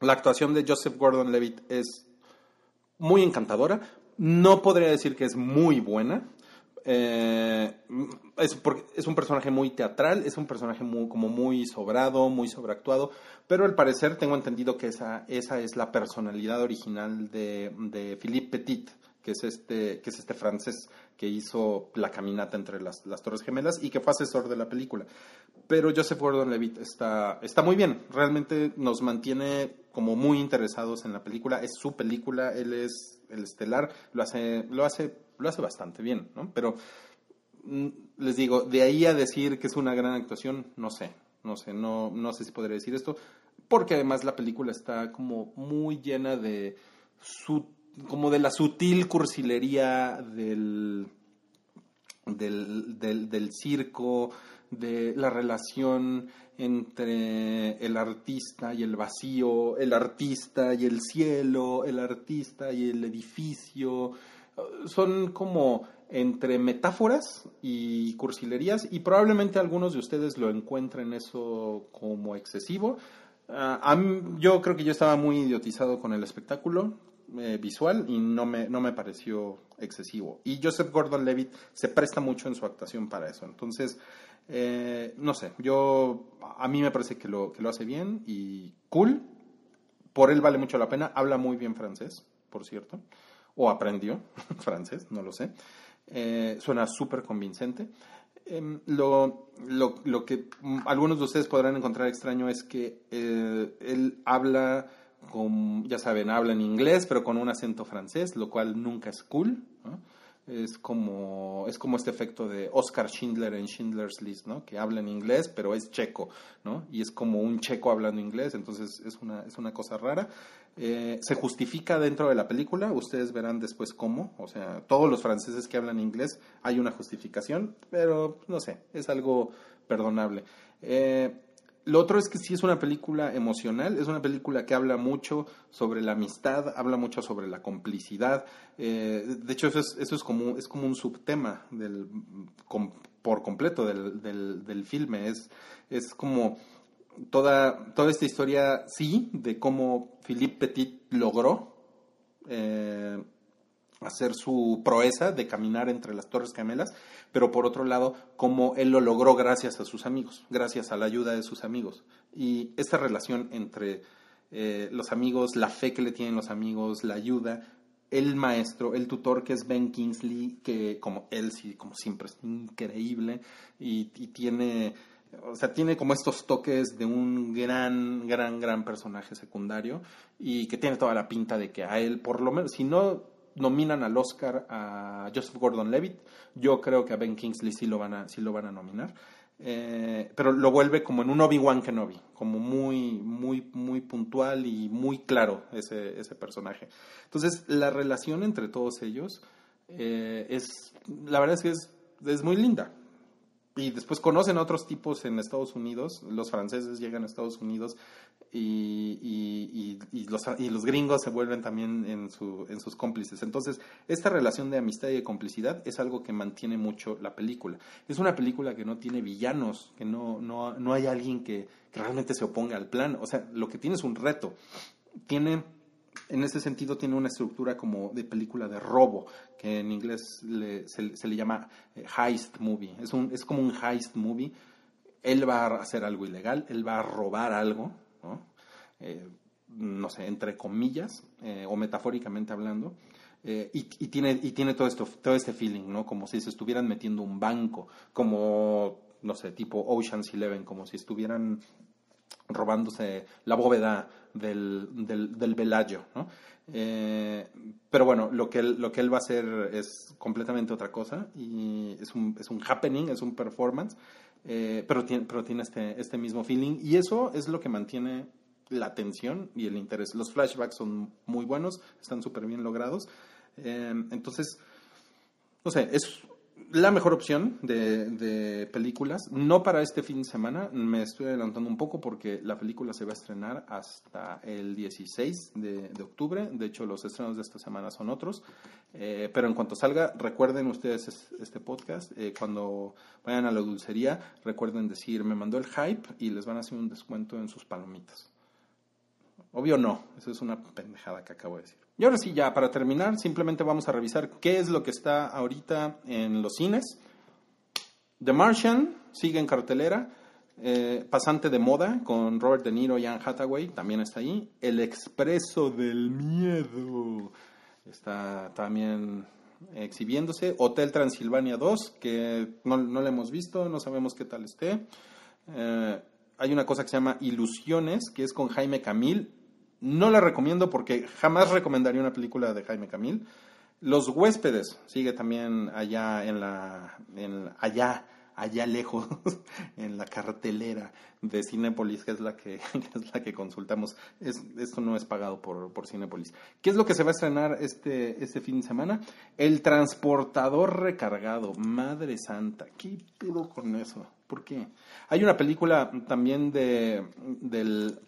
la actuación de Joseph Gordon-Levitt es muy encantadora. No podría decir que es muy buena. Eh, es, es un personaje muy teatral, es un personaje muy, como muy sobrado, muy sobreactuado, pero al parecer tengo entendido que esa, esa es la personalidad original de, de Philippe Petit, que es, este, que es este francés que hizo la caminata entre las, las Torres Gemelas y que fue asesor de la película. Pero Joseph Gordon-Levitt está, está muy bien, realmente nos mantiene como muy interesados en la película, es su película, él es el estelar, lo hace, lo hace, lo hace bastante bien, ¿no? Pero mm, les digo, de ahí a decir que es una gran actuación, no sé, no sé, no, no sé si podría decir esto, porque además la película está como muy llena de su, como de la sutil cursilería del, del, del, circo, de la relación entre el artista y el vacío, el artista y el cielo, el artista y el edificio. Son como entre metáforas y cursilerías y probablemente algunos de ustedes lo encuentren eso como excesivo. Ah, yo creo que yo estaba muy idiotizado con el espectáculo eh, visual y no me, no me pareció excesivo. Y Joseph Gordon-Levitt se presta mucho en su actuación para eso. Entonces, eh, no sé, yo a mí me parece que lo, que lo hace bien y cool. Por él vale mucho la pena. Habla muy bien francés, por cierto. O aprendió *laughs* francés, no lo sé. Eh, suena súper convincente. Em, lo, lo, lo que mm, algunos de ustedes podrán encontrar extraño es que él habla ya saben, habla en inglés, pero con un acento francés, lo cual nunca es cool. Es como, es como este efecto de Oscar Schindler en Schindler's List, ¿no? Que habla en inglés, pero es checo, ¿no? Y es como un checo hablando inglés, entonces es una, es una cosa rara. Eh, se justifica dentro de la película, ustedes verán después cómo, o sea, todos los franceses que hablan inglés hay una justificación, pero no sé, es algo perdonable. Eh, lo otro es que sí es una película emocional, es una película que habla mucho sobre la amistad, habla mucho sobre la complicidad. Eh, de hecho, eso es, eso es, como, es como un subtema del, por completo del, del, del filme. Es, es como toda, toda esta historia, sí, de cómo Philippe Petit logró eh, hacer su proeza de caminar entre las Torres Gemelas, pero por otro lado, cómo él lo logró gracias a sus amigos, gracias a la ayuda de sus amigos. Y esta relación entre eh, los amigos, la fe que le tienen los amigos, la ayuda, el maestro, el tutor que es Ben Kingsley, que como él sí, como siempre, es increíble y, y tiene, o sea, tiene como estos toques de un gran, gran, gran personaje secundario y que tiene toda la pinta de que a él, por lo menos, si no nominan al Oscar a Joseph Gordon-Levitt, yo creo que a Ben Kingsley sí lo van a, sí lo van a nominar. Eh, pero lo vuelve como en un Obi-Wan Kenobi, como muy, muy, muy puntual y muy claro ese, ese personaje. Entonces, la relación entre todos ellos eh, es, la verdad es que es, es muy linda. Y después conocen a otros tipos en Estados Unidos, los franceses llegan a Estados Unidos y, y, y, los, y los gringos se vuelven también en, su, en sus cómplices. Entonces, esta relación de amistad y de complicidad es algo que mantiene mucho la película. Es una película que no tiene villanos, que no, no, no hay alguien que, que realmente se oponga al plan. O sea, lo que tiene es un reto. Tiene en ese sentido tiene una estructura como de película de robo, que en inglés le- se, se le llama eh, heist movie. Es, un, es como un heist movie él va a hacer algo ilegal, él va a robar algo, ¿no? Eh, no sé, entre comillas, eh, o metafóricamente hablando, eh, y, tiene, y tiene todo, esto, todo este feeling, ¿no? Como si se estuvieran metiendo un banco, como, no sé, tipo Ocean's Eleven, como si estuvieran robándose la bóveda del, del, del Bellagio, ¿no? Pero bueno, lo que, él, lo que él va a hacer es completamente otra cosa y es un, es un happening, es un performance, eh, pero tiene, pero tiene este, este mismo feeling y eso es lo que mantiene la atención y el interés. Los flashbacks son muy buenos, están súper bien logrados. Eh, entonces, no sé, es la mejor opción de, películas. No para este fin de semana, me estoy adelantando un poco porque la película se va a estrenar hasta el 16 de, de octubre. De hecho, los estrenos de esta semana son otros. Eh, pero en cuanto salga, recuerden ustedes este podcast. Eh, cuando vayan a la dulcería, recuerden decir, me mandó el hype y les van a hacer un descuento en sus palomitas. Obvio no, eso es una pendejada que acabo de decir. Y ahora sí, ya para terminar, simplemente vamos a revisar qué es lo que está ahorita en los cines. The Martian sigue en cartelera. Eh, pasante de moda con Robert De Niro y Anne Hathaway también está ahí. El Expreso del Miedo está también exhibiéndose. Hotel Transilvania 2, que no, no lo hemos visto, no sabemos qué tal esté. Eh, hay una cosa que se llama Ilusiones, que es con Jaime Camil. No la recomiendo porque jamás recomendaría una película de Jaime Camil. Los huéspedes sigue también allá en la en, allá allá lejos *laughs* en la cartelera de Cinépolis, que es la *laughs* que, es la que consultamos. Es, esto no es pagado por, por Cinépolis. ¿Qué es lo que se va a estrenar este, este fin de semana? El transportador recargado. Madre santa, ¿qué pedo con eso? ¿Por qué? Hay una película también de, del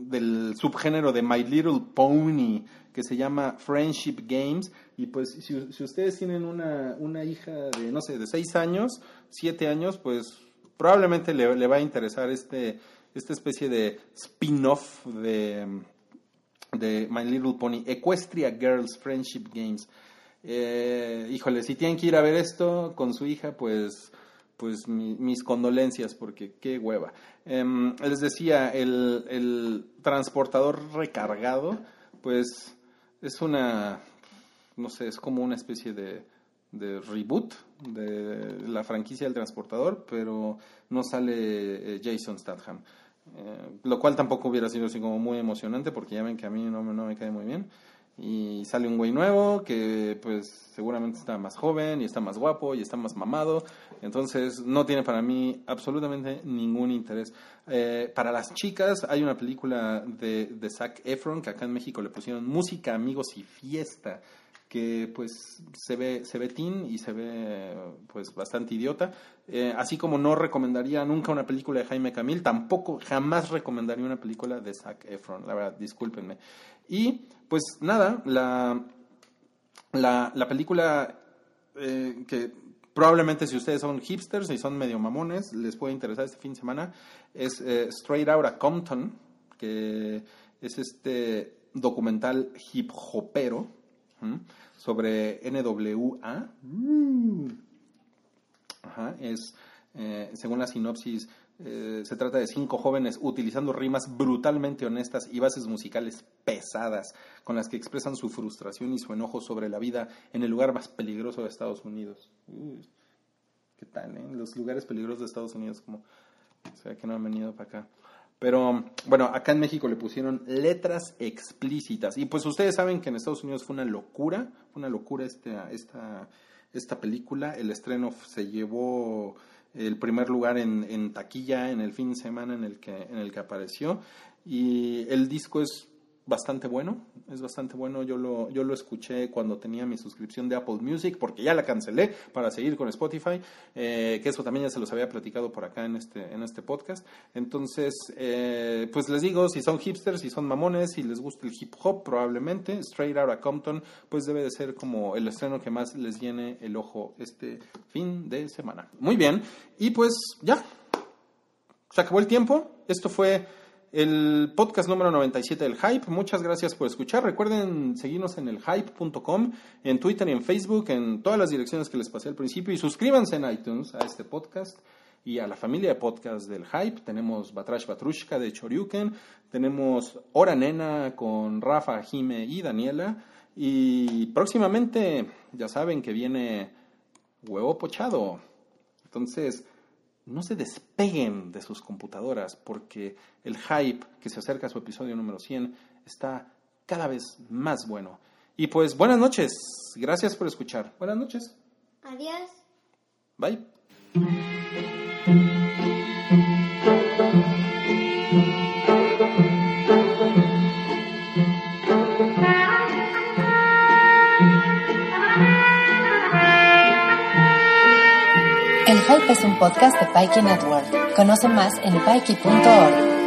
del subgénero de My Little Pony que se llama Friendship Games. Y pues si, si ustedes tienen una, una, hija de no sé de seis años siete años pues probablemente le, le va a interesar este esta especie de spin-off de, de My Little Pony Equestria Girls Friendship Games. Eh, híjole si tienen que ir a ver esto con su hija pues pues mi, mis condolencias porque qué hueva. Eh, les decía, el, el, transportador recargado, pues es una, no sé, es como una especie de, de reboot de la franquicia del transportador, pero no sale eh, Jason Statham. Eh, lo cual tampoco hubiera sido así como muy emocionante porque ya ven que a mí no, no me cae muy bien y sale un güey nuevo que pues seguramente está más joven y está más guapo y está más mamado. Entonces no tiene para mí absolutamente ningún interés. Eh, para las chicas hay una película de, de Zac Efron que acá en México le pusieron música amigos y fiesta que pues se ve se ve teen y se ve pues bastante idiota. Eh, así como no recomendaría nunca una película de Jaime Camil tampoco jamás recomendaría una película de Zac Efron. La verdad discúlpenme y pues nada, la, la, la película eh, que probablemente si ustedes son hipsters y son medio mamones, les puede interesar este fin de semana, es eh, Straight Outta Compton, que es este documental hip hopero sobre NWA. Mm. Ajá, es, eh, según la sinopsis, eh, se trata de cinco jóvenes utilizando rimas brutalmente honestas y bases musicales pesadas con las que expresan su frustración y su enojo sobre la vida en el lugar más peligroso de Estados Unidos. Uy, ¿Qué tal, eh? Los lugares peligrosos de Estados Unidos, como. O sea, que no han venido para acá. Pero bueno, acá en México le pusieron letras explícitas. Y pues ustedes saben que en Estados Unidos fue una locura, fue una locura esta, esta, esta película. El estreno se llevó el primer lugar en, en, taquilla en el fin de semana en el que en el que apareció. Y el disco es bastante bueno, es bastante bueno. Yo lo, yo lo escuché cuando tenía mi suscripción de Apple Music, porque ya la cancelé para seguir con Spotify, eh, que eso también ya se los había platicado por acá en este, en este podcast. Entonces, eh, pues les digo, si son hipsters, si son mamones, si les gusta el hip hop, probablemente Straight Outta Compton, pues debe de ser como el estreno que más les llene el ojo este fin de semana. Muy bien, y pues ya, se acabó el tiempo. Esto fue el podcast número 97 del Hype. Muchas gracias por escuchar. Recuerden seguirnos en elhype.com, en Twitter y en Facebook, en todas las direcciones que les pasé al principio. Y suscríbanse en iTunes a este podcast. y a la familia de podcast del Hype. Tenemos Batrash Batrushka de Choryuken, tenemos Hora Nena con Rafa, Jime y Daniela. Y próximamente, ya saben que viene Huevo Pochado. Entonces, no se despeguen de sus computadoras porque el hype que se acerca a su episodio número 100 está cada vez más bueno. Y pues buenas noches, gracias por escuchar. Buenas noches. Adiós. Bye. Podcast de Pikey Network. Conoce más en pikey.org.